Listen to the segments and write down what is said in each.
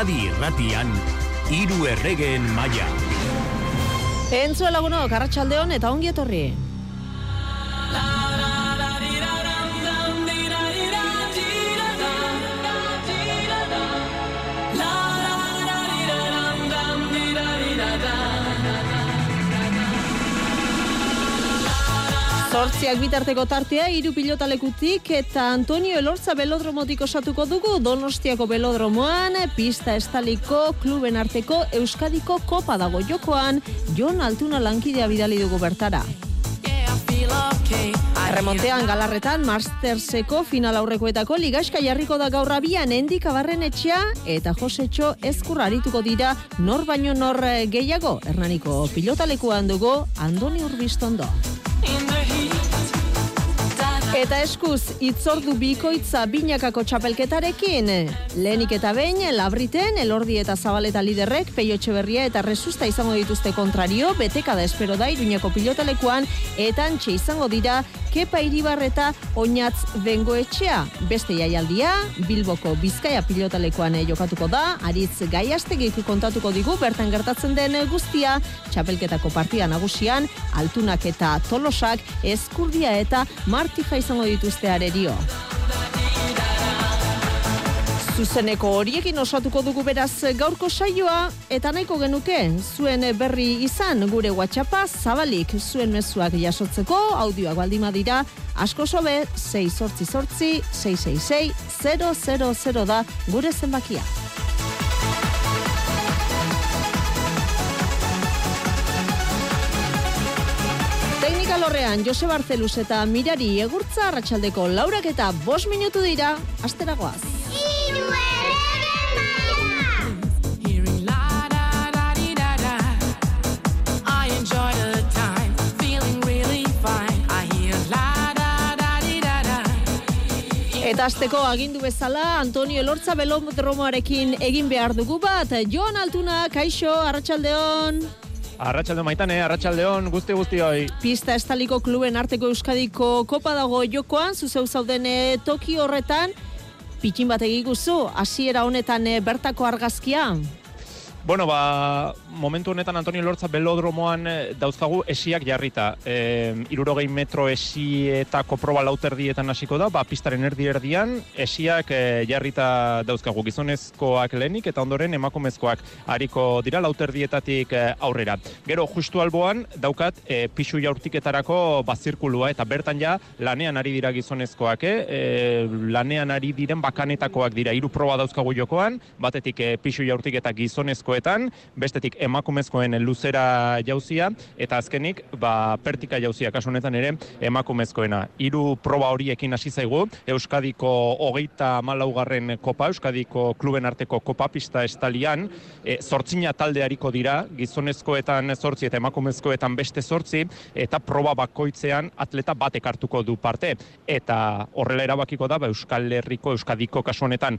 Euskadi irratian, hiru erregeen maia. Entzue laguno, karratxaldeon eta ongi etorri. Zortziak bitarteko tartea, hiru pilotalekutik eta Antonio Elortza belodromotik osatuko dugu Donostiako belodromoan, pista estaliko kluben arteko Euskadiko kopa dago jokoan, Jon Altuna lankidea bidali dugu bertara. Remontean galarretan Masterseko final aurrekoetako ligaska jarriko da gaur abian endik abarren etxea eta Josetxo ezkurra arituko dira nor baino nor gehiago Hernaniko pilotalekuan dugu Andoni Urbistondo. Eta eskuz, itzordu bikoitza binakako txapelketarekin. Lehenik eta behin, labriten, elordi eta zabaleta liderrek, peio berria eta resusta izango dituzte kontrario, betekada espero da iruñako pilotalekuan, eta antxe izango dira, kepa iribarreta oinatz bengoetxea. Beste jaialdia, Bilboko Bizkaia pilotalekuan jokatuko da, aritz gaiastegik kontatuko digu, bertan gertatzen den guztia, txapelketako partida nagusian, altunak eta tolosak, eskurdia eta martija izango dituzte arerio. Zuzeneko horiekin osatuko dugu beraz gaurko saioa eta nahiko genuke zuen berri izan gure WhatsAppa zabalik zuen mezuak jasotzeko audioak baldima dira asko sobe 6 sortzi sortzi 666 000 da gure zenbakia. Teknika lorrean Jose Barcelus eta Mirari egurtza arratsaldeko laurak eta bos minutu dira, asteragoaz. Eta azteko agindu bezala Antonio Elortza belodromoarekin egin behar dugu bat. Joan Altuna, kaixo, arratsaldeon. Arratxalde maitane, arratsaldeon guzti guztioi. Pista estaliko kluben arteko euskadiko kopa dago jokoan, zuzeu zauden eh, toki horretan, pitxin bat egiguzu, hasiera honetan eh, bertako argazkia. Bueno, ba, momentu honetan Antonio Lortza belodromoan eh, dauzkagu esiak jarrita. E, irurogei metro esietako proba lauterdietan hasiko da, ba, pistaren erdi erdian, esiak e, jarrita dauzkagu gizonezkoak lehenik eta ondoren emakumezkoak hariko dira lauterdietatik e, aurrera. Gero, justu alboan, daukat e, pixu jaurtiketarako bazirkulua eta bertan ja lanean ari dira gizonezkoak, eh? e, lanean ari diren bakanetakoak dira, hiru proba dauzkagu jokoan, batetik e, pixu jaurtiketa gizonezkoetan, bestetik emakumezkoen luzera jauzia, eta azkenik, ba, pertika jauzia kasu honetan ere emakumezkoena. Hiru proba horiekin hasi zaigu, Euskadiko hogeita malaugarren kopa, Euskadiko kluben arteko kopa pista estalian, e, zortzina talde hariko dira, gizonezkoetan zortzi eta emakumezkoetan beste zortzi, eta proba bakoitzean atleta batek hartuko du parte. Eta horrela erabakiko da, ba, Euskal Herriko, Euskadiko kasu honetan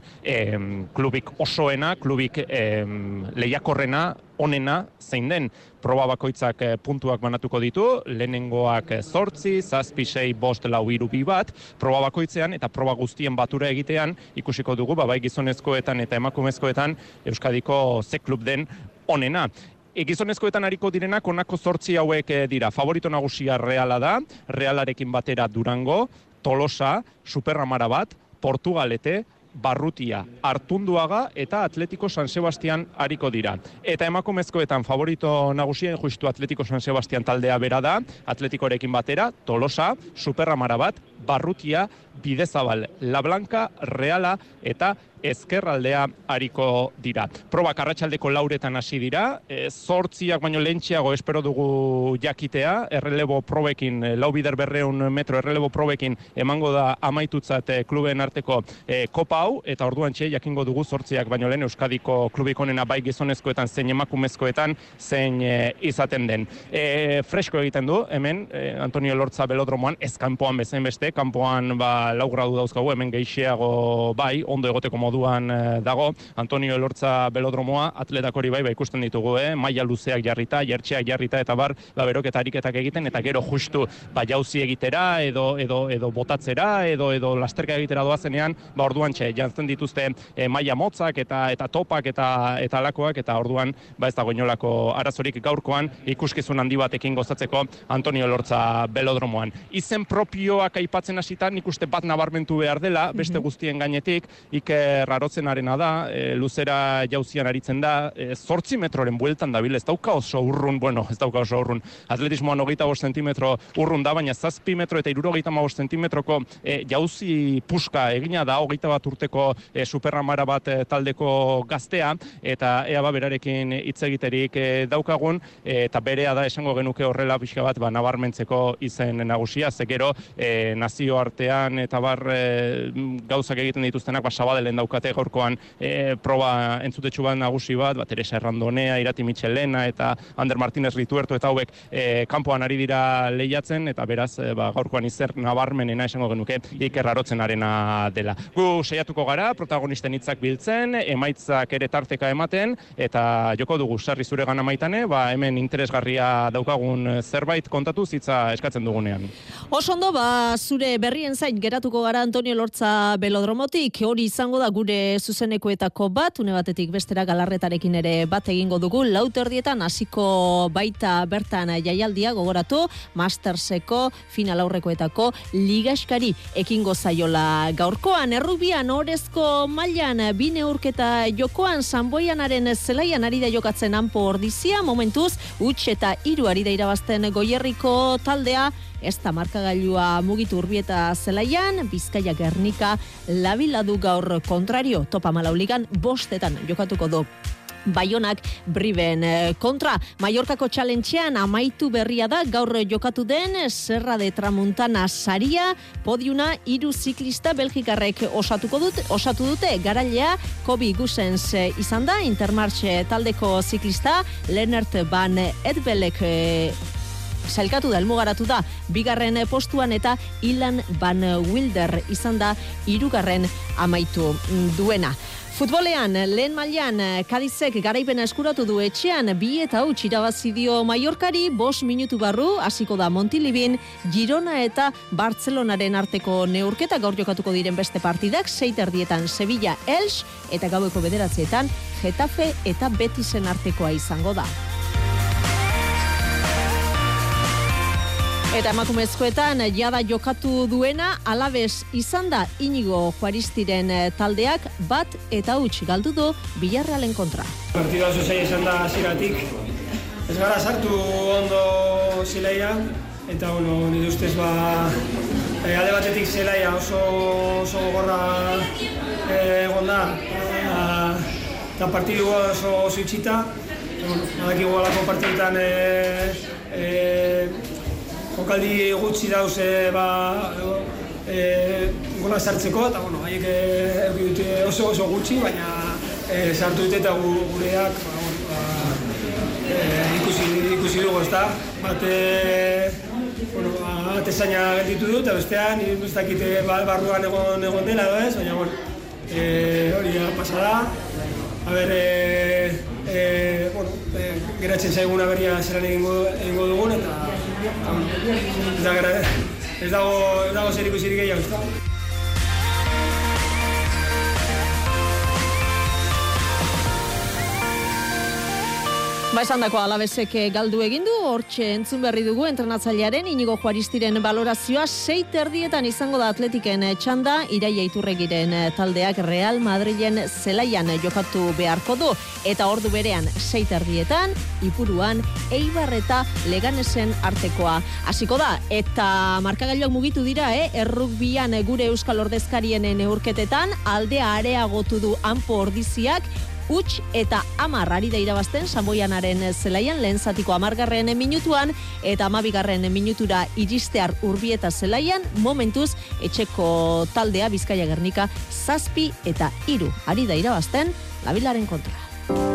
klubik osoena, klubik em, lehiakorrena, onena, zein den, proba bakoitzak eh, puntuak banatuko ditu, lehenengoak eh, zortzi, zazpi, sei, bost, lau, iru, bi bat, proba bakoitzean eta proba guztien batura egitean ikusiko dugu, ba, bai gizonezkoetan eta emakumezkoetan Euskadiko ze klub den onena. E, gizonezkoetan hariko direnak onako zortzi hauek eh, dira. Favorito nagusia reala da, realarekin batera Durango, Tolosa, Superramara bat, Portugalete, Barrutia, Artunduaga eta Atletico San Sebastian hariko dira. Eta emakumezkoetan favorito nagusien justu Atletico San Sebastian taldea bera da, Atletikorekin batera, Tolosa, Superramara bat, Barrutia, Bidezabal, La Blanca, Reala eta ezkerraldea hariko dira. Probak arratsaldeko lauretan hasi dira, e, zortziak baino lehentxeago espero dugu jakitea, errelebo probekin, e, lau bider berreun metro errelebo probekin emango da amaitutzat e, kluben arteko e, kopa hau, eta orduan txe jakingo dugu zortziak baino lehen Euskadiko klubik onena bai gizonezkoetan zein emakumezkoetan zein e, izaten den. E, fresko egiten du, hemen, e, Antonio Lortza belodromoan, ezkanpoan bezain beste, kanpoan ba, lau gradu dauzkagu, hemen gehiago bai, ondo egoteko moduan eh, dago, Antonio Elortza belodromoa, atletak hori bai, ba, ikusten ditugu, eh? maila luzeak jarrita, jertxeak jarrita, eta bar, ba, beroketa ariketak egiten, eta gero justu, ba, jauzi egitera, edo, edo, edo botatzera, edo, edo lasterka egitera doazenean, ba, orduan txe, jantzen dituzte e, maila motzak, eta eta topak, eta eta alakoak, eta orduan, ba, ez dago inolako arazorik gaurkoan, ikuskizun handi batekin gozatzeko Antonio Elortza belodromoan. Izen propioak aipatzen hasita, nik uste bat nabarmentu behar dela, beste mhm. guztien gainetik, Iker Rarotzen arena da, e, luzera jauzian aritzen da, e, zortzi metroren bueltan dabil, ez dauka oso urrun, bueno, ez dauka oso urrun, atletismoan hogeita bost zentimetro urrun da, baina zazpi metro eta irurogeita bost zentimetroko e, jauzi puska egina da, hogeita bat urteko e, superramara bat e, taldeko gaztea, eta ea ba berarekin hitz egiterik e, daukagun, e, eta berea da esango genuke horrela pixka bat, ba, nabarmentzeko izen nagusia, zekero e, nazio artean eta bar e, gauzak egiten dituztenak, ba, sabadelen daukate gaurkoan e, proba entzutetxu bat nagusi bat, ba, Teresa Errandonea, Irati Michelena eta Ander Martinez Rituerto eta hauek e, kanpoan ari dira lehiatzen eta beraz e, ba, gaurkoan izer nabarmenena esango genuke ikerrarotzen arena dela. Gu seiatuko gara, protagonisten hitzak biltzen, emaitzak ere tarteka ematen eta joko dugu sarri zure gana maitane, ba, hemen interesgarria daukagun zerbait kontatu zitza eskatzen dugunean. Osondo, ba, zure berrien zain geratuko gara Antonio Lortza belodromotik, hori izango da gure zuzenekoetako bat, une batetik bestera galarretarekin ere bat egingo dugu, lauterdietan hasiko baita bertan jaialdia gogoratu, Masterseko final aurrekoetako ligaskari ekingo zaiola gaurkoan, errubian orezko mailan bine urketa jokoan. Sanboianaren zelaian ari da jokatzen anpo ordizia, momentuz, utx eta iru ari da irabazten goierriko taldea, ez da markagailua mugitu urbieta zelaian, Bizkaia Gernika labiladu gaur kontrario, topa malauligan bostetan jokatuko du. Baionak Briben eh, kontra Mallorcako txalentxean amaitu berria da gaur jokatu den Serra de Tramuntana saria podiuna hiru ziklista Belgikarrek osatuko dut osatu dute garailea Kobi Gusens eh, izan da Intermarche taldeko ziklista Lennart Van Edbelek Zailkatu da, elmugaratu da, bigarren postuan eta Ilan Van Wilder izan da irugarren amaitu duena. Futbolean, lehen mailan Kadizek garaipena eskuratu du etxean, bi eta hau txirabazi dio Mallorcari, bos minutu barru, hasiko da Montilibin, Girona eta Bartzelonaren arteko neurketa gaur jokatuko diren beste partidak, seiter dietan Sevilla, Elx, eta gaueko bederatzietan, Getafe eta Betisen artekoa izango da. Eta emakumezkoetan jada jokatu duena alabez izan da inigo juaristiren eh, taldeak bat eta huts galdu du bilarrealen kontra. Partida oso zei izan da ziratik. Ez gara sartu ondo zileia eta bueno, nire ustez ba e, alde batetik zelaia oso, oso gorra eh, egon da eta partidu oso, oso itxita. Bueno, Nadakigu alako partidutan e, e, jokaldi gutxi dauz e, ba, e, gola sartzeko, eta bueno, haiek e, dute oso oso gutxi, baina e, sartu dute eta gureak ba, ba, e, ikusi, ikusi dugu ez da. Bueno, bate zaina gelditu dut, eta bestean, ez dakite ba, barruan egon, egon dela ez, baina bueno, e, hori da pasada. A ber, e, e, bueno, e, geratzen zaiguna beria zelan egingo, egingo dugun, eta ez dago, ez dago zer ikusirik gehiago. Ba esan dako alabezek galdu egin du, hortxe entzun berri dugu entrenatzailearen inigo juaristiren balorazioa seit erdietan izango da atletiken txanda, iraia iturregiren taldeak Real Madrilen zelaian jokatu beharko du, eta ordu berean seit erdietan, ipuruan, eibar eta leganesen artekoa. Hasiko da, eta markagailuak mugitu dira, eh? errukbian gure euskal ordezkarien neurketetan, aldea areagotu du anpo ordiziak, huts eta amarrari da irabazten Samboianaren zelaian lehen zatiko amargarren minutuan eta amabigarren minutura iristear urbieta zelaian momentuz etxeko taldea Bizkaia Gernika zazpi eta iru ari da irabazten labilaren kontra.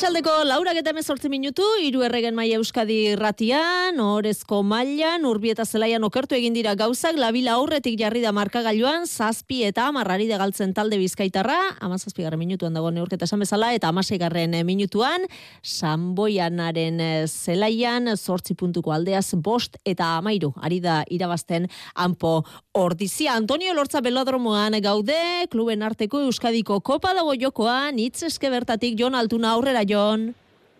Arratxaldeko laurak eta emezortzi minutu, iru erregen maia Euskadi ratian, orezko mailan, urbi eta zelaian okertu egin dira gauzak, labila aurretik jarri da markagailuan, zazpi eta amarrari galtzen talde bizkaitarra, amazazpi garren minutuan dago neurketa esan bezala, eta amasei garren eh, minutuan, Sanboianaren eh, zelaian, zortzi puntuko aldeaz, bost eta amairu, ari da irabazten anpo ordizia. Antonio Lortza Belodromoan gaude, kluben arteko Euskadiko kopa dago jokoan, hitz eske bertatik Jon Altuna aurrera Jon.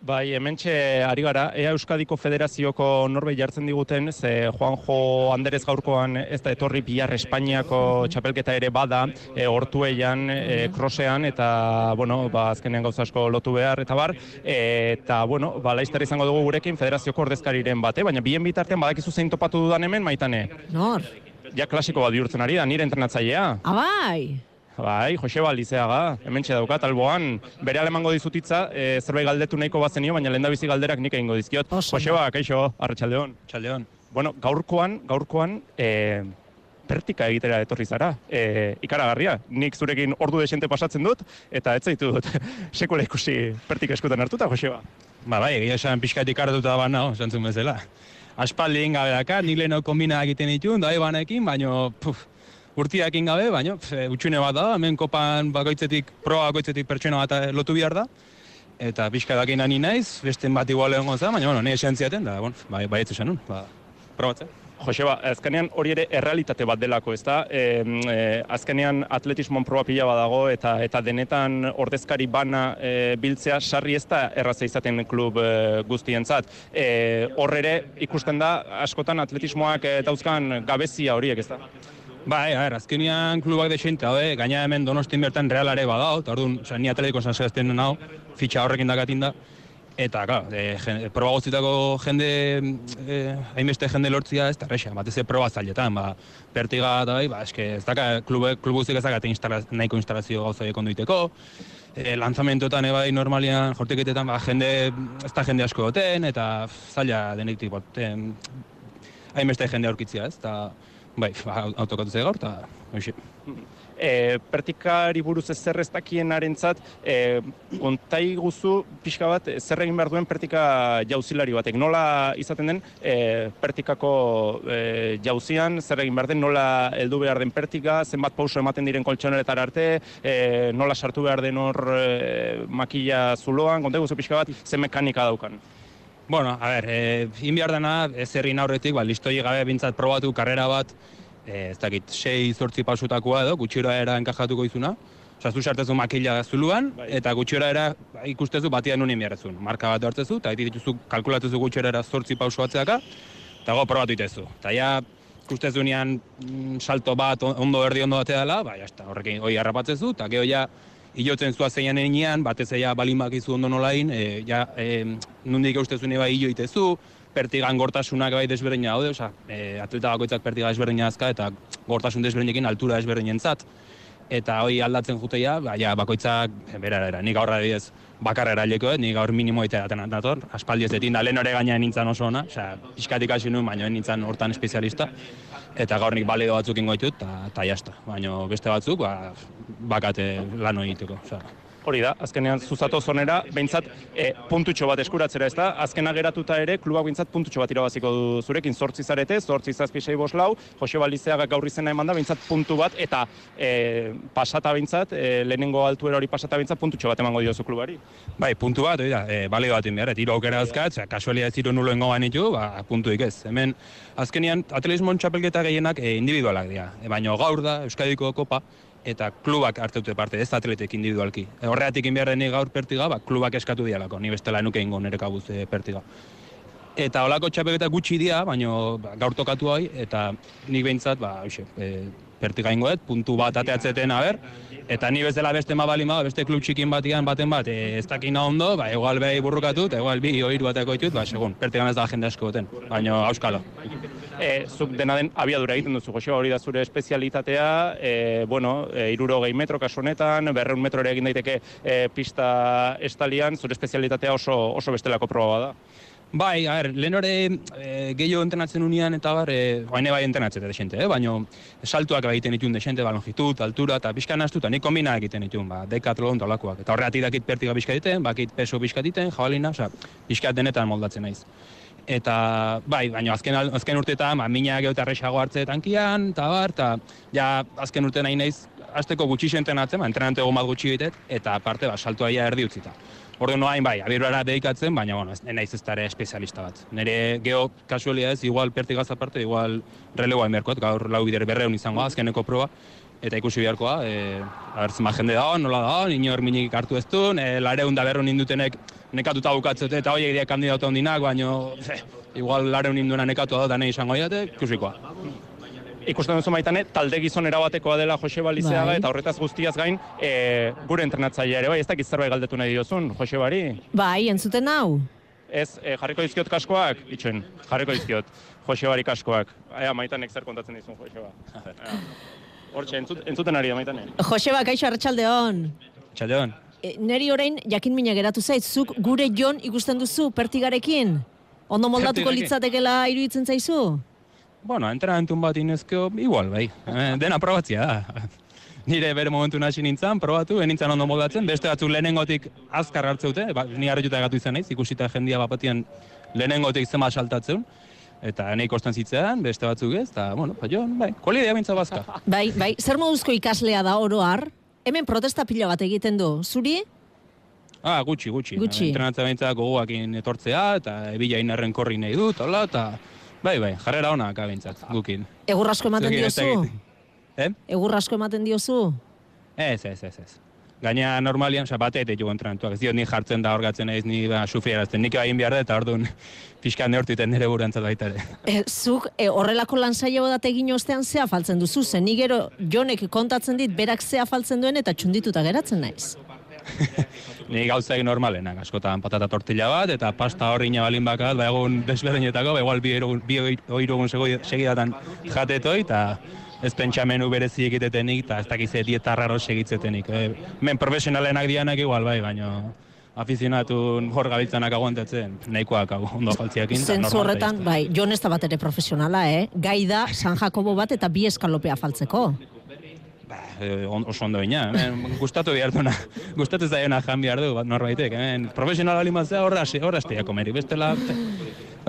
Bai, hementxe ari gara, Ea Euskadiko Federazioko norbait jartzen diguten, ze Juanjo Anderez gaurkoan ez da etorri bihar Espainiako txapelketa ere bada, e, hortueian, e, krosean, eta, bueno, ba, azkenean gauza asko lotu behar, eta bar, e, eta, bueno, ba, laizter izango dugu gurekin Federazioko ordezkariren bate, baina bien bitartean badakizu zein topatu dudan hemen, maitane. Nor? Ja klasiko bat bihurtzen ari da, nire entrenatzailea. Abai! Bai, Joseba Lizeaga, hementxe daukat, alboan, bere alemango dizutitza, e, zerbait galdetu nahiko bazenio, baina lehen bizi galderak nik egingo dizkiot. Oso Joseba, kaixo, arratsaldeon. Txaldeon. Bueno, gaurkoan, gaurkoan, e, pertika egitera etorri zara. E, ikaragarria, nik zurekin ordu desente pasatzen dut, eta ez zaitu dut sekula ikusi pertika eskutan hartuta, Joseba. Ba, bai, egia esan pixkatik hartuta ba nao, zantzun bezala. Aspaldi egin gabe dakar, nik leheno kombina egiten ditun, dai banekin, baino, puf, urtiak egin gabe, baino, pf, e, utxune bat da, hemen kopan bakoitzetik, proa bakoitzetik pertsona bat eh, lotu behar da, eta pixka dakin ani naiz, beste bat igual egon goza, baina, bueno, nahi esan ziaten, da, bueno, bai, bai ez esan nun, ba, probatzen. Joseba, azkenean hori ere errealitate bat delako, ezta? E, e, azkenean atletismon proba pila badago eta eta denetan ordezkari bana e, biltzea sarri ez da erraza izaten klub e, guztientzat. E, hor ere ikusten da askotan atletismoak e, dauzkan gabezia horiek, ezta? Bai, a ber, azkenean klubak desente, hau, gaina hemen donostin bertan realare badao, eta orduan, oza, ni atletiko zanzagazten nau, fitxa horrekin dakatin da, eta, klar, e, jen, proba guztitako jende, e, hainbeste jende lortzia ez da erresa, batez ere proba zailetan, ba, pertiga eta bai, ba, eske, ez daka, klube, klub guztik ez dakate instala, nahiko instalazio gauza konduiteko, e, lanzamentotan ebai normalian, jortiketetan, ba, jende, ez da jende asko goten, eta zaila denetik, boten, hainbeste jende aurkitzia, ez, eta, bai, ba, autokatu ze gaur, eta, hoxe. E, pertikari buruz ez zer ez dakienarentzat, e, kontai guzu pixka bat e, zer egin behar duen pertika jauzilari batek. Nola izaten den e, pertikako e, jauzian, zer egin behar den, nola heldu behar den pertika, zenbat pauso ematen diren koltsoneretara arte, e, nola sartu behar den hor e, makila zuloan, kontai guzu pixka bat, ze mekanika daukan. Bueno, a ber, e, in behar dena, ez herrin aurretik, ba, listoi gabe bintzat probatu karrera bat, e, ez dakit, sei zortzi pausutakoa edo, gutxira era enkajatuko izuna. Osa, zu sartezu makila zuluan, eta gutxira era ba, ikustezu batia nunin beharrezun. Marka bat hartzezu, eta dituzu kalkulatuzu gutxira era zortzi pausu batzeaka, eta go probatu itezu. Eta ja, ikustezu nian mm, salto bat on- ondo erdi ondo batea dela, ba, jazta, horrekin hoi harrapatzezu, eta gero ja, Ilotzen zua zeian enean, batez ja balin bakizu ondo nolain, e, ja, e, nundik eustezu bai hilo itezu, pertigan gortasunak bai desberdina daude, osea, e, atleta bakoitzak pertiga desberdina azka, eta gortasun desberdinekin altura desberdinentzat. Eta hoi aldatzen juteia, ba, ja, bakoitzak, bera, bera, nik gaur adibidez bakarra eraileko, nik gaur minimo eta daten dator, aspaldi ez detin, da lehen hori gainean nintzen oso ona, osea, pixkatik hasi nuen, baina nintzen hortan espezialista, eta gaur nik balido batzuk ingo ditut, eta ta jazta. Baina beste batzuk, ba, bakate lan egiteko, osea. Hori da, azkenean zuzatu zonera, behintzat e, puntutxo bat eskuratzera, ez da? Azkena geratuta ere, klubak behintzat puntutxo bat irabaziko du zurekin, zortzi zarete, zortzi zazpi sei bost lau, Joseba Lizeaga gaur izena eman da, behintzat puntu bat, eta e, pasata behintzat, e, lehenengo altuera hori pasata behintzat puntutxo bat emango diozu klubari. Bai, puntu bat, hori da, e, balio bat behar, hiru aukera azkat, osea, kasualia ez hiru nulo engo banitu, ba, puntuik ez. Hemen, azkenian, atletismon txapelketa gehienak e, individualak dira, e, baina gaur da, Euskadiko kopa, eta klubak hartu dute parte, ez atletek individualki. E, horregatik inbiarreni gaur pertiga, ba, klubak eskatu dialako, ni bestela nuke ingo nire kabuz e, pertiga. Eta holako txapelketa gutxi dira, baina ba, gaur tokatu hoi, eta nik behintzat, ba, hoxe, e, pertiga ingoet, puntu bat ateatzeten, aber, eta ni bezala beste ma balin bada, beste klub txikin batian baten bat, e, ez dakina ondo, ba, igual behi burrukatu, eta igual bi, oiru bateko ditut, ba, segun, pertigan ez da jende asko goten, baina auskalo. E, zuk dena den abiadura egiten duzu, Joseba, hori da zure espezialitatea, e, bueno, e, irurogei metro kasu honetan, berreun metro ere egin daiteke e, pista estalian, zure espezialitatea oso, oso bestelako proba da. Bai, a ber, lehen hori e, gehiago entrenatzen unian eta bar, e, baina bai entrenatzen da xente, eh? baina saltuak egiten ditun xente, ba, longitud, altura, eta pixka naztu, eta nik kombina egiten ditun, ba, dekatlon talakoak. Eta horregatik dakit pertiga pixka diten, bakit peso pixka diten, jabalina, oza, pixka denetan moldatzen naiz. Eta, bai, baina azken, azken urteetan, ba, mina geho eta erresago hartze tankian, eta bar, eta ja azken urte nahi naiz, azteko gutxi entrenatzen, ba, entrenante bat gutxi egitet, eta aparte, ba, saltua erdi utzita. Ordu noain bai, abirura dedikatzen, baina bueno, ez naiz ez ere espezialista bat. Nere geho kasualia ez, igual pertigaz aparte, igual relegoa emerkoat, gaur lau bider berreun izango azkeneko proba, eta ikusi beharkoa, e, aber zenbat jende da, nola da, inor minik hartu ez duen, e, lareun da berreun indutenek nekatuta bukatzete, eta horiek dira kandidatu handinak, baina igual lareun induena nekatu da, da nahi izango diate, ikusikoa. Ikusten duzu maitane, talde gizon erabatekoa dela Joseba Lizeaga Bai. eta horretaz guztiaz gain, e, gure entrenatzailea ere bai, ez dakit zerbait galdetu nahi diozun, Josebari? Bai, entzuten hau. Ez, e, jarriko dizkiot kaskoak, itxen, jarriko dizkiot, Josebari kaskoak. Ea, maitanek zer kontatzen dizun, Joseba. Ea. Hortxe, entzut, entzuten ari da, maitane. Joseba, kaixo, arratsaldeon. Txaldeon. E, neri orain jakin mina geratu zait, zuk gure jon ikusten duzu pertigarekin? Ondo moldatuko litzatekela iruditzen zaizu? Bueno, entrenantun bat inezko, igual, bai. Eh, dena probatzia da. Nire bere momentu hasi nintzen, probatu, enintzen ondo moldatzen, beste batzuk lehenengotik azkar hartzeute, ba, ni harrituta gatu izan naiz, ikusita jendia bapatien lehenengotik zema saltatzen, eta nahi kostan zitzean, beste batzuk ez, eta, bueno, pa jo, bai, kualidea bintza bazka. Bai, bai, zer moduzko ikaslea da oro har? Hemen protesta pila bat egiten du. Zuri? Ah, gutxi, gutxi. Gutxi. Entrenatzen gogoakin etortzea, eta ebila inerren korri nahi dut, hola, eta, bai, bai, jarrera ona kabintzat, gukin. Egur asko ematen ez diozu? Eh? Egur asko ematen diozu? Ez, ez, ez, ez. Gaina normalian, oza, bate joan entrenatuak. Ez diot ni jartzen da orgatzen naiz ni ba, sufriarazten. Nik egin behar da eta orduan pixka neortuten nire burantzat baita ere. E, zuk e, horrelako lan saio bat egin ostean zea faltzen duzu, zen ni gero jonek kontatzen dit berak zea faltzen duen eta txundituta geratzen naiz. Ni gauza normalenak, askotan patata tortilla bat, eta pasta hori balin bakat, ba egun desberdinetako, ba igual bi egun, bi oi- ohiru egun sego- segidatan jatetoi, eta ez pentsamenu berezi egitetenik, eta ez dakize dieta raro segitzetenik. E, men profesionalenak dianak igual bai, baina afizionatun hor gabiltzanak aguantatzen, nahikoak hau, ondo faltziakin. eta Zentzu horretan, bai, jon ez da bat ere profesionala, eh? Gai da San Jakobo bat eta bi eskalopea faltzeko. Ba, eh, on- oso ondo ina, hemen gustatu behar duena, gustatu zaiona jan behar du, bat norbaitek, hemen profesional alimazea horra, horra estea komeri, bestela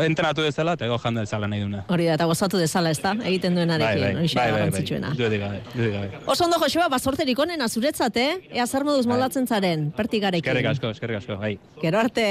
entrenatu dezala, eta janda dezala nahi duna. Hori da, eta gozatu dezala, ez da? Egiten duenarekin, hori bai, bai, bai, garrantzitsuena. gabe, duetik gabe. Oso ondo, Joseba, bazorterik onena zuretzat, eh? Ea zer moduz moldatzen zaren, pertigarekin. Eskerrik asko, eskerrik asko, bai. Gero arte,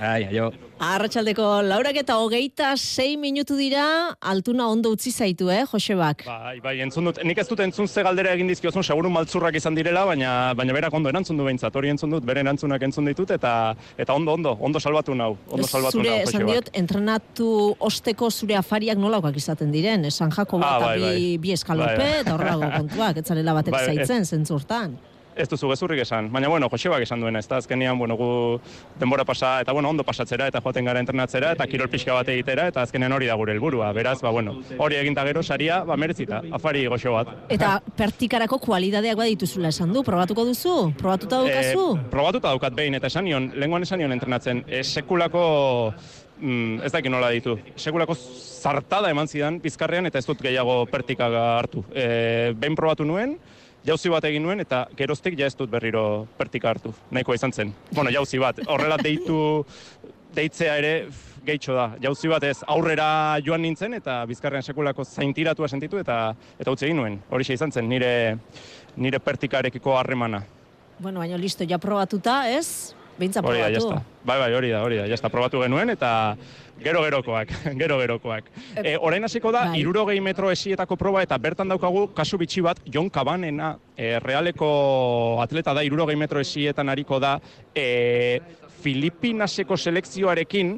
Ai, aio. Arratsaldeko laurak eta hogeita sei minutu dira, altuna ondo utzi zaitu, eh, Josebak? Bai, bai, entzun dut, nik ez dut entzun ze galdera egin dizkiozun, seguru maltzurrak izan direla, baina baina berak ondo erantzun du behintzat, hori entzun dut, bere erantzunak entzun ditut, eta eta ondo, ondo, ondo salbatu nau, ondo salbatu zure, nau, esan Josebak. diot, entrenatu osteko zure afariak nolakoak izaten diren, esan jako Ah, bat bai, bi, bai. bi eskalope, Bai, bai. eta horrelago kontuak, etzarela batek Bai, zaitzen, zentzurtan. Ez duzu gezurrik esan, baina bueno, Josebak esan duena, ez da azkenean, bueno, gu denbora pasa, eta bueno, ondo pasatzera, eta joaten gara entrenatzera, eta kirol pixka bat egitera, eta azkenean hori da gure helburua. Beraz, ba, bueno, hori eginta gero, saria, ba, merezita, afari goxo bat. Eta pertikarako kualidadeak badituzula esan du, probatuko duzu? Probatuta daukazu? Eh, probatuta daukat behin, eta esan nion, lenguan esan nion entrenatzen, e, sekulako, mm, ez dakit nola ditu, sekulako zartada eman zidan bizkarrean, eta ez dut gehiago pertikaga hartu. E, behin probatu nuen, jauzi bat egin nuen, eta geroztik ja ez dut berriro pertika hartu. Nahikoa izan zen. Bueno, jauzi bat, horrela deitu, deitzea ere f, gehitxo da. Jauzi bat ez aurrera joan nintzen, eta bizkarrean sekulako zaintiratua sentitu, eta eta utzi egin nuen. Horixe izan zen, nire, nire pertikarekiko harremana. Bueno, baina listo, ja probatuta, ez? Beintza Hori da, probatu. jazta. Bai, bai, hori da, hori da, jazta. Probatu genuen eta gero gerokoak, gero gerokoak. E, orain hasiko da, bai. irurogei metro esietako proba eta bertan daukagu kasu bitxi bat, Jon Kabanena, e, realeko atleta da, irurogei metro esietan ariko da, e, Filipinaseko selekzioarekin,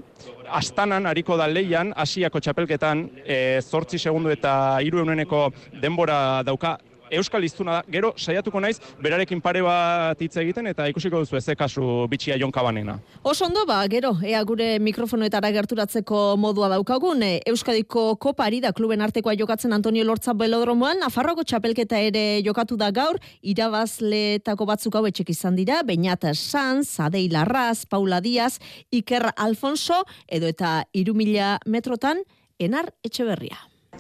Astanan ariko da leian, Asiako txapelketan, e, zortzi segundu eta hiru euneneko denbora dauka euskal hiztuna da. Gero saiatuko naiz berarekin pare bat hitz egiten eta ikusiko duzu ez kasu bitxia jonkabanena. Oso ondo, ba, gero, ea gure mikrofonoetara gerturatzeko modua daukagun, e, Euskadiko kopari da kluben artekoa jokatzen Antonio Lortza belodromoan, Nafarroko txapelketa ere jokatu da gaur, irabazleetako batzuk hau etxek izan dira, Beñat Sanz, Adei Larraz, Paula Diaz, Iker Alfonso, edo eta irumila metrotan, Enar Etxeberria.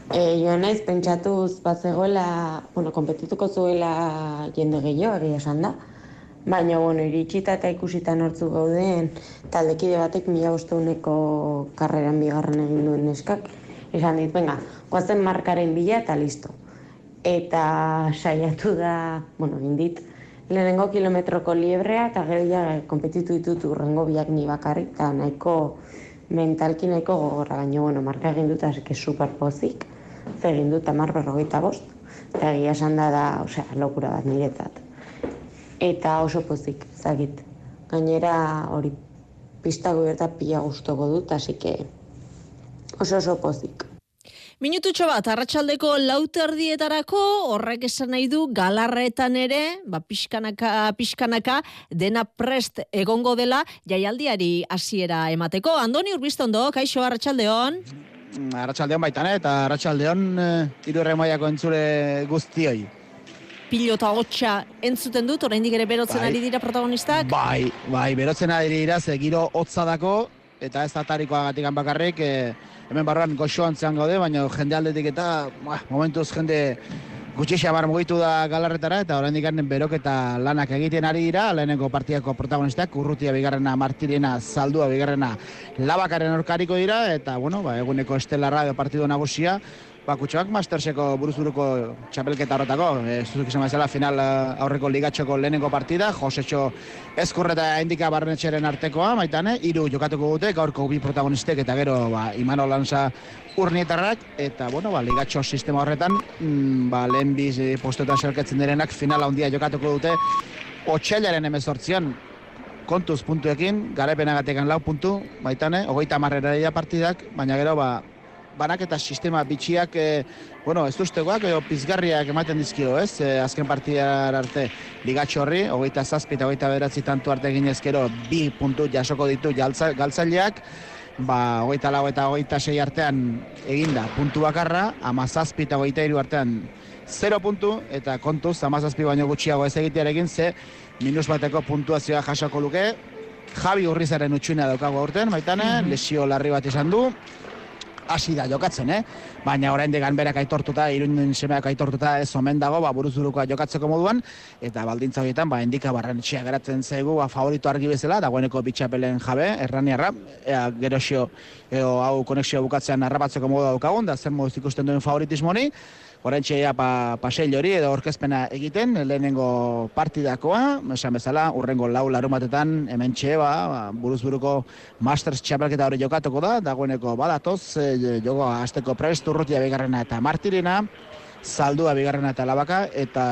E, joan naiz pentsatuz bazegoela, bueno, kompetituko zuela jende gehiago, egia esan da. Baina, bueno, iritsita eta ikusita nortzu gauden, taldekide batek mila bosteuneko karreran bigarren egin duen neskak. Esan dit, venga, goazen markaren bila eta listo. Eta saiatu da, bueno, indit, lehenengo kilometroko liebrea eta gero ja kompetitu ditut urrengo biak ni bakarrik, eta nahiko mentalki nahiko gogorra, baina, bueno, marka egin dut, asik super pozik, ze egin dut amar berrogeita bost, eta egia esan da da, osea, lokura bat niretzat. Eta oso pozik, zagit. Gainera hori pista eta pila gustoko dut, que oso oso pozik. Minututxo bat, arratsaldeko lauterdietarako, horrek esan nahi du, galarretan ere, ba, pixkanaka, pixkanaka, dena prest egongo dela, jaialdiari hasiera emateko. Andoni Urbistondo, kaixo, arratsaldeon. Arratxaldeon baitan, eh, eta arratxaldeon uh, irurre maiako entzule guztioi. Pilota hotxa entzuten dut, oraindik ere berotzen Bai. ari dira protagonistak. Bai, bai, berotzen ari dira, ze giro hotza dako, eta ez atarikoa gatikan bakarrik, eh, hemen barruan goxoan zean gaude, baina jende aldetik eta, bah, momentuz jende gutxi xabar mugitu da galarretara, eta oraindik ganen beroketa lanak egiten ari dira, lehenengo partidako protagonistak, urrutia bigarrena, martirena, zaldua bigarrena, labakaren orkariko dira, eta, bueno, ba, eguneko estelarra partido nagusia, Ba, kutxoak Masterseko buruzburuko txapelketa horretako, e, zuzuk izan bezala final eh, aurreko ligatxoko lehenengo partida, Josecho Ezkurra eta Indika Barrenetxeren artekoa, maitane, hiru jokatuko dute, gaurko bi protagonistek eta gero ba, Imano Lanza urnietarrak, eta bueno, ba, ligatxo sistema horretan, mm, ba, lehen biz e, postoetan selkatzen direnak final handia jokatuko dute, otxailaren emezortzian, kontuz puntuekin, garapenagatekan lau puntu, baitane, hogeita marrera partidak, baina gero, ba, banaketa sistema bitxiak, e, bueno, ez duztegoak, edo pizgarriak ematen dizkio, ez? E, azken partidar arte ligatxo horri, hogeita zazpi eta hogeita beratzi tantu arte egin ezkero, bi puntu jasoko ditu jaltza, galtzaileak, ba, hogeita lau eta hogeita sei artean eginda puntu bakarra, ama zazpi eta hogeita hiru artean 0 puntu, eta kontuz, ama zazpi baino gutxiago ez egitearekin, ze minus bateko puntuazioa jasoko luke, Javi Urrizaren utxuina daukago aurten, baitane, lesio larri bat izan du, hasi da jokatzen, eh? Baina orain degan berak aitortuta, irunden semeak aitortuta ez omen dago, ba, buruzurukoa jokatzeko moduan, eta baldintza horietan, ba, endika barren etxea geratzen zaigu, ba, favorito argi bezala, dagoeneko bitxapelen jabe, erraniarra, ea, gerosio, edo hau konexio bukatzean arrapatzeko modu daukagun, da zer moduz ikusten duen favoritismo honi, Orain txea pa, paseil hori edo orkezpena egiten, lehenengo partidakoa, esan bezala, urrengo lau larumatetan, hemen txe, ba, ba, buruz buruko Masters txapelketa hori jokatuko da, dagoeneko badatoz, e, joko azteko prest, urrutia bigarrena eta martirena, zaldua bigarrena eta labaka, eta